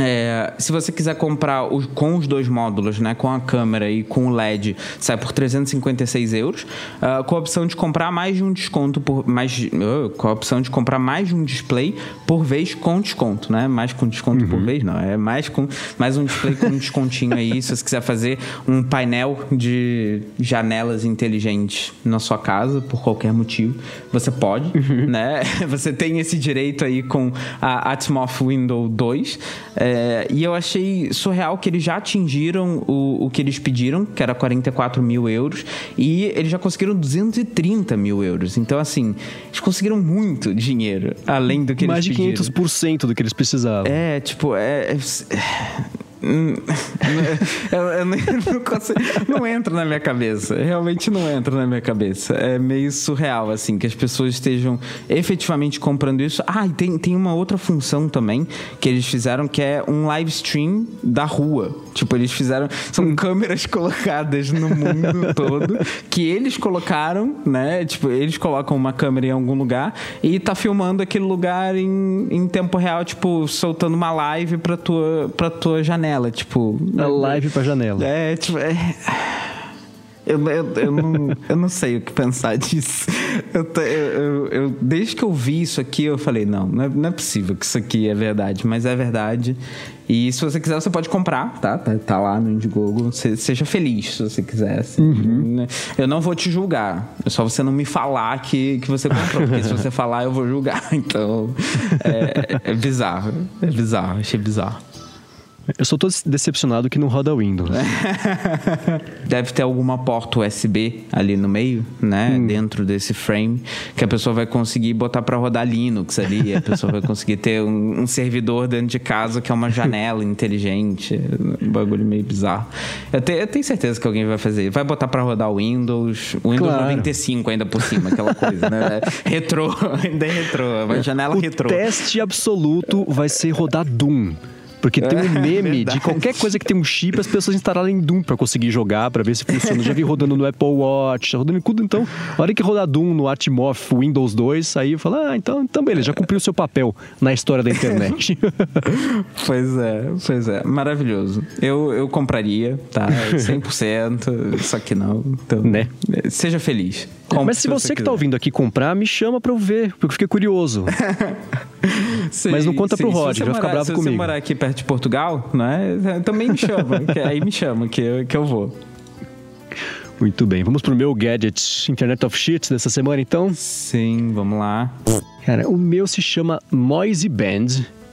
É, se você quiser comprar o, com os dois módulos, né, com a câmera e com o LED, sai por 356 euros. Uh, com a opção de comprar mais de um desconto por mais, uh, com a opção de comprar mais de um display por vez com desconto, né? Mais com desconto uhum. por vez, não é mais com mais um display com um descontinho aí. se você quiser fazer um painel de janelas inteligentes na sua casa por qualquer motivo, você pode, uhum. né? Você tem esse direito aí com a Atmos Windows 2. É, e eu achei surreal que eles já atingiram o, o que eles pediram, que era 44 mil euros, e eles já conseguiram 230 mil euros. Então, assim, eles conseguiram muito dinheiro, além do que Mais eles pediram. Mais de 500% do que eles precisavam. É, tipo, é, é eu, eu, não, consigo, não entra na minha cabeça. Realmente não entra na minha cabeça. É meio surreal, assim, que as pessoas estejam efetivamente comprando isso. Ah, e tem, tem uma outra função também que eles fizeram que é um live stream da rua. Tipo, eles fizeram. São hum. câmeras colocadas no mundo todo que eles colocaram, né? Tipo, eles colocam uma câmera em algum lugar e tá filmando aquele lugar em, em tempo real, tipo, soltando uma live pra tua, pra tua janela janela, tipo. A live pra janela. É, tipo. É... Eu, eu, eu, não, eu não sei o que pensar disso. Eu, eu, eu, desde que eu vi isso aqui, eu falei: não, não é, não é, possível que isso aqui é verdade, mas é verdade. E se você quiser, você pode comprar, tá? Tá, tá lá no Indiegogo. seja feliz se você quiser. Assim. Uhum. Né? Eu não vou te julgar. É só você não me falar que, que você comprou. porque se você falar, eu vou julgar. Então, é, é bizarro. É bizarro. Achei bizarro. Eu sou todo decepcionado que não roda Windows. Deve ter alguma porta USB ali no meio, né? Hum. Dentro desse frame, que a pessoa vai conseguir botar para rodar Linux ali. A pessoa vai conseguir ter um, um, servidor dentro de casa que é uma janela inteligente. Um bagulho meio bizarro. Eu, te, eu, tenho certeza que alguém vai fazer. Vai botar para rodar Windows, Windows claro. 95 ainda por cima, aquela coisa, né? Retrô, ainda é retrô. Uma janela o retrô. teste absoluto vai ser rodar Doom. Porque tem um é, meme de qualquer coisa que tem um chip, as pessoas instalarem Doom para conseguir jogar, para ver se funciona. Já vi rodando no Apple Watch, rodando em tudo. Então, na hora que rodar Doom no Atmos Windows 2, aí eu falo, ah, então, então beleza, já cumpriu o seu papel na história da internet. pois é, pois é. Maravilhoso. Eu, eu compraria, tá? 100%, só que não. Então, né? Seja feliz. Compre Mas se, se você, você que está ouvindo aqui comprar, me chama para eu ver, porque eu fiquei curioso. Mas não conta sim. pro Rod, vai ficar bravo se comigo. Se você morar aqui perto de Portugal, né? Também me chama, aí me chama que eu, que eu vou. Muito bem, vamos pro meu gadget Internet of Shit dessa semana então? Sim, vamos lá. Cara, o meu se chama Noisy Band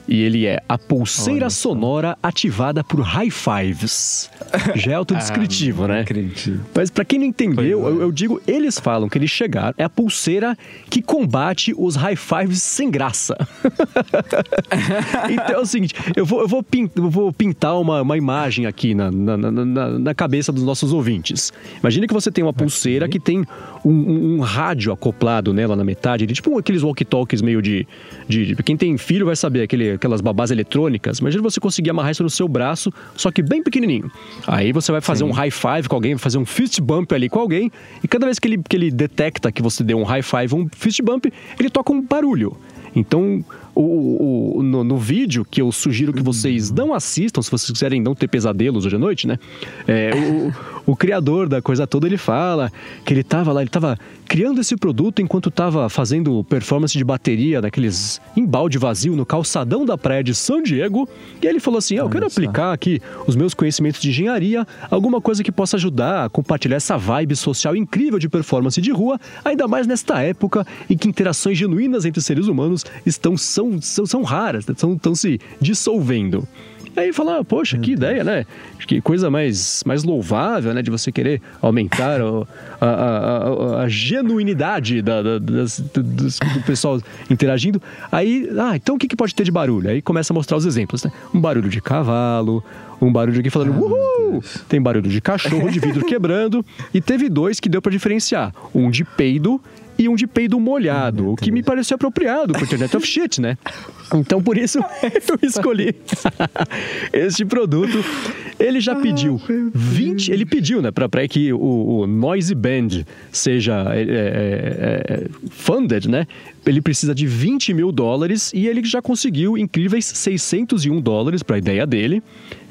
e ele é a pulseira Olha sonora ativada por high fives. Já é autodescritivo, ah, né? Acredito. Mas para quem não entendeu, é. eu, eu, digo, eles falam que eles chegaram, é a pulseira que combate os high fives sem graça. então é o seguinte, eu vou, eu vou, pintar, eu vou pintar uma, uma imagem aqui na, na, na, na, cabeça dos nossos ouvintes. Imagine que você tem uma pulseira que tem um, um, um rádio acoplado nela na metade, tipo aqueles walkie-talkies meio de, de, de. Quem tem filho vai saber aquele aquelas babás eletrônicas, imagina você conseguir amarrar isso no seu braço, só que bem pequenininho. Aí você vai fazer Sim. um high five com alguém, vai fazer um fist bump ali com alguém, e cada vez que ele, que ele detecta que você deu um high five, um fist bump, ele toca um barulho. Então, o, o, no, no, vídeo, que eu sugiro que vocês não assistam, se vocês quiserem não ter pesadelos hoje à noite, né? É, o, o, criador da coisa toda, ele fala que ele estava lá, ele estava criando esse produto enquanto estava fazendo performance de bateria naqueles embalde vazio no calçadão da praia de São Diego. E aí ele falou assim: ah, eu quero aplicar aqui os meus conhecimentos de engenharia, alguma coisa que possa ajudar a compartilhar essa vibe social incrível de performance de rua, ainda mais nesta época em que interações genuínas entre seres humanos estão são, são, são raras, estão, estão se dissolvendo. Aí fala, poxa, que ideia, né? Que coisa mais, mais louvável, né? De você querer aumentar o, a, a, a, a, genuinidade da, da, das, do, do, pessoal interagindo. Aí, ah, então o que, que pode ter de barulho? Aí começa a mostrar os exemplos, né? Um barulho de cavalo, um barulho de alguém falando ah, uhul! Tem barulho de cachorro, de vidro quebrando. E teve dois que deu para diferenciar. Um de peido e um de peido molhado, o que me pareceu apropriado pro Internet of Shit, né? Então por isso eu escolhi este produto. Ele já pediu 20. Ele pediu, né, pra, pra que o, o Noisy Band seja é, é, é, funded, né? Ele precisa de 20 mil dólares e ele já conseguiu incríveis 601 dólares para a ideia dele.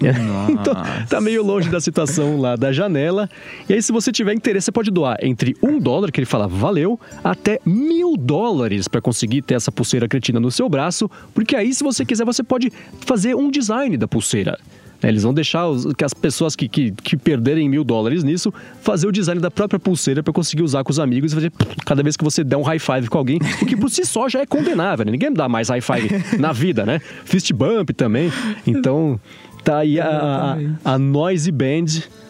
então, tá meio longe da situação lá da janela. E aí, se você tiver interesse, você pode doar entre um dólar, que ele fala valeu, até mil dólares para conseguir ter essa pulseira cretina no seu braço. Porque aí, se você quiser, você pode fazer um design da pulseira. Né, eles vão deixar os, que as pessoas que, que, que, perderem mil dólares nisso fazer o design da própria pulseira para conseguir usar com os amigos e fazer cada vez que você der um high five com alguém, o que por si só já é condenável. Né? Ninguém dá mais high five na vida, né? Fist bump também. Então, tá aí a, a, a Noise Band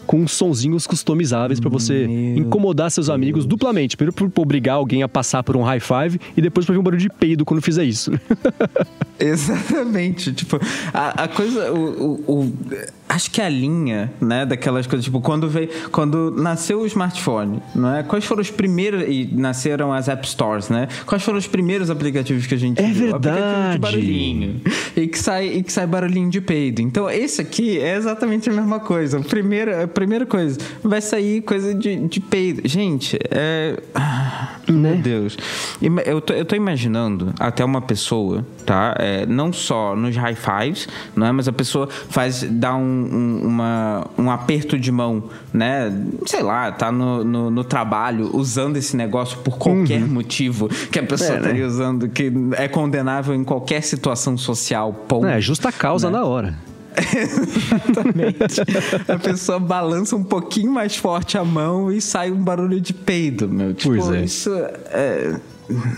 com sonzinhos customizáveis para você Meu incomodar seus Deus. amigos duplamente. Primeiro por obrigar alguém a passar por um high five e depois para ver um barulho de peido quando fizer isso. Exatamente. Tipo, a, a coisa. O, o, o, acho que a linha, né, daquelas coisas, tipo, quando veio. Quando nasceu o smartphone, não é? Quais foram os primeiros. E nasceram as App Stores, né? Quais foram os primeiros aplicativos que a gente É viu? verdade. de barulhinho. E que, sai, e que sai barulhinho de peido. Então, esse aqui é exatamente a mesma coisa. Primeira, a primeira coisa, vai sair coisa de, de peido. Gente, é. Né? Meu Deus. Eu tô, eu tô imaginando até uma pessoa, tá? É, não só nos high fives, não é? Mas a pessoa faz, dá um, um, uma, um aperto de mão, né? Sei lá, tá no, no, no trabalho usando esse negócio por qualquer uhum. motivo que a pessoa é, estaria né? usando, que é condenável em qualquer situação social. Ponto, é, justa causa né? na hora. Exatamente. a pessoa balança um pouquinho mais forte a mão e sai um barulho de peido, meu. Tipo, pois é. isso é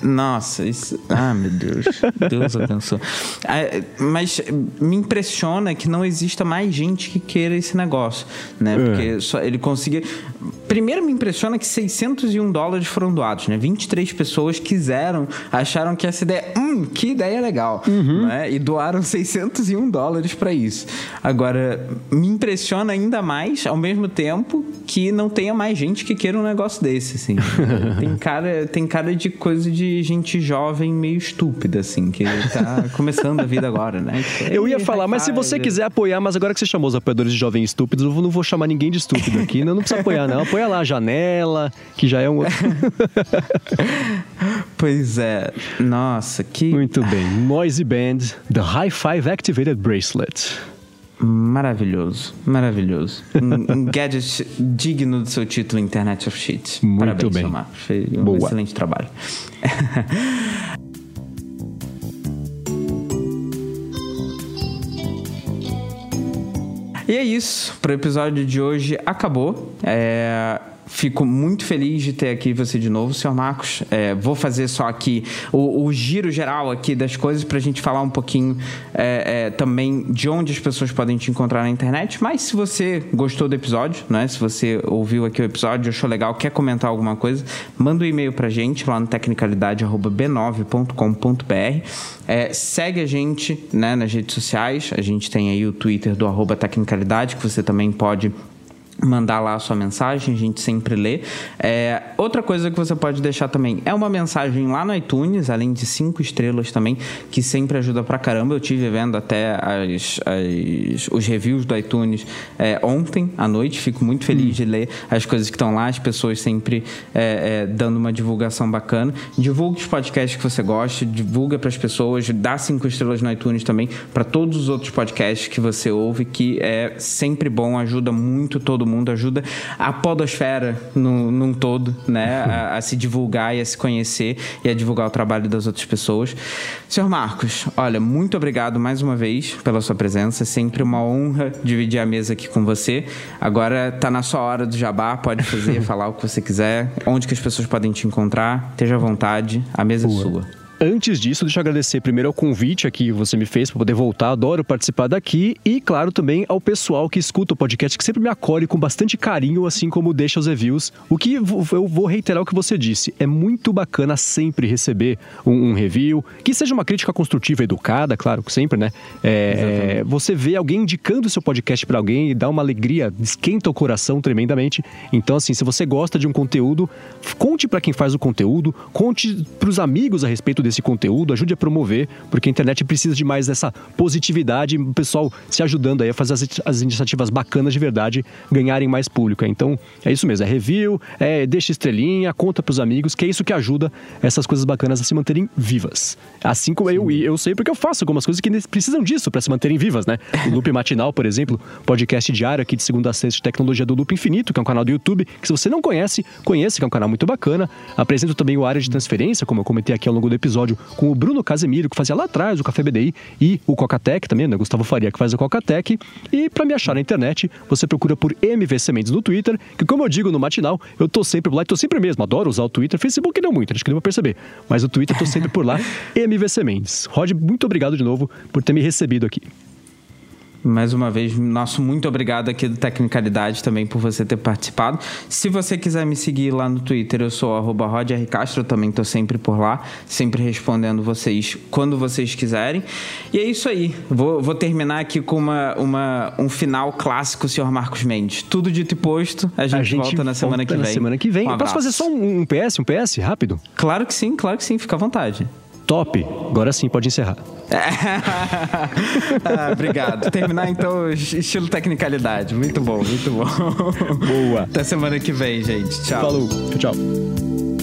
nossa, isso. Ah, meu Deus. Deus abençoe. Ah, mas me impressiona que não exista mais gente que queira esse negócio, né? É. Porque só ele conseguia. Primeiro me impressiona que 601 dólares foram doados, né? 23 pessoas quiseram, acharam que essa ideia. Hum, que ideia legal. Uhum. Né? E doaram 601 dólares para isso. Agora, me impressiona ainda mais, ao mesmo tempo, que não tenha mais gente que queira um negócio desse, assim. tem, cara, tem cara de coisa coisa de gente jovem meio estúpida, assim, que tá começando a vida agora, né? Tipo, eu ia falar, mas se você quiser apoiar, mas agora que você chamou os apoiadores de jovens estúpidos, eu não vou chamar ninguém de estúpido aqui, não, não precisa apoiar, não. Apoia lá a janela, que já é um outro. pois é. Nossa, que. Muito bem. Noisy Band, The High Five Activated Bracelet. Maravilhoso, maravilhoso. Um, um, gadget digno do seu título Internet of Shit. Muito Parabéns, bem. Omar. Foi um Boa. excelente trabalho. e é isso. Para o episódio de hoje acabou. É Fico muito feliz de ter aqui você de novo, senhor Marcos. É, vou fazer só aqui o, o, giro geral aqui das coisas para a gente falar um pouquinho é, é, também de onde as pessoas podem te encontrar na internet. Mas se você gostou do episódio, né? Se você ouviu aqui o episódio, achou legal, quer comentar alguma coisa, manda um e-mail para a gente lá no tecnicalidade@b9.com.br. É, segue a gente né, nas redes sociais. A gente tem aí o Twitter do arroba Tecnicalidade, que você também pode mandar lá a sua mensagem, a gente sempre lê. É, outra coisa que você pode deixar também é uma mensagem lá no iTunes, além de cinco estrelas também, que sempre ajuda pra caramba. Eu tive vendo até as, as os reviews do iTunes é, ontem à noite, fico muito feliz hum. de ler as coisas que estão lá, as pessoas sempre é, é, dando uma divulgação bacana. Divulgue os podcasts que você gosta, divulga para as pessoas, dá cinco estrelas no iTunes também para todos os outros podcasts que você ouve, que é sempre bom, ajuda muito todo mundo, ajuda a podosfera no, num todo, né? A, a, se divulgar e a se conhecer e a divulgar o trabalho das outras pessoas. Senhor Marcos, olha, muito obrigado mais uma vez pela sua presença. É sempre uma honra dividir a mesa aqui com você. Agora tá na sua hora do jabá, pode fazer, falar o que você quiser, onde que as pessoas podem te encontrar. Esteja à vontade, a mesa Boa. é sua. Antes disso, deixa eu agradecer primeiro ao convite aqui que você me fez para poder voltar. Adoro participar daqui. E, claro, também ao pessoal que escuta o podcast, que sempre me acolhe com bastante carinho, assim como deixa os reviews. O que eu vou reiterar o que você disse. É muito bacana sempre receber um, um review, que seja uma crítica construtiva, educada, claro, sempre, né? É, você vê alguém indicando o seu podcast para alguém e dá uma alegria, esquenta o coração tremendamente. Então, assim, se você gosta de um conteúdo, conte para quem faz o conteúdo, conte para os amigos a respeito desse conteúdo, ajude a promover, porque a internet precisa de mais dessa positividade, o pessoal se ajudando aí a fazer as, as iniciativas bacanas de verdade ganharem mais público. Então, é isso mesmo, é review, é deixa estrelinha, conta pros amigos, que é isso que ajuda essas coisas bacanas a se manterem vivas. Assim como eu, eu sei porque eu faço algumas coisas que precisam disso para se manterem vivas, né? O Loop Matinal, por exemplo, podcast diário aqui de segunda a sexta de tecnologia do Loop Infinito, que é um canal do YouTube, que se você não conhece, conheça, que é um canal muito bacana. Apresento também o Área de Transferência, como eu comentei aqui ao longo do episódio, com o Bruno Casemiro, que fazia lá atrás o Café BDI, e o Cocatec também, né? Gustavo Faria, que faz o Cocatec. E para me achar na internet, você procura por MV Sementes no Twitter, que como eu digo no Matinal, eu tô sempre lá, tô sempre mesmo, adoro usar o Twitter, Facebook não muito, acho que deu pra perceber, mas o Twitter eu tô sempre por lá, MV Sementes. Rod, muito obrigado de novo por ter me recebido aqui. Mais uma vez, nosso muito obrigado aqui do Tecnicalidade também por você ter participado. Se você quiser me seguir lá no Twitter, eu sou arroba Castro, eu também estou sempre por lá, sempre respondendo vocês quando vocês quiserem. E é isso aí. Vou, vou terminar aqui com uma, uma, um final clássico, senhor Marcos Mendes. Tudo dito e posto, a gente, a gente volta na semana que vem. Na semana que vem. Um Posso fazer só um, um PS, um PS rápido? Claro que sim, claro que sim, fica à vontade. Top. Agora sim, pode encerrar. ah, obrigado. Terminar então estilo tecnicalidade. Muito bom, muito bom. Boa. Até semana que vem, gente. Tchau. Falou. Tchau, tchau.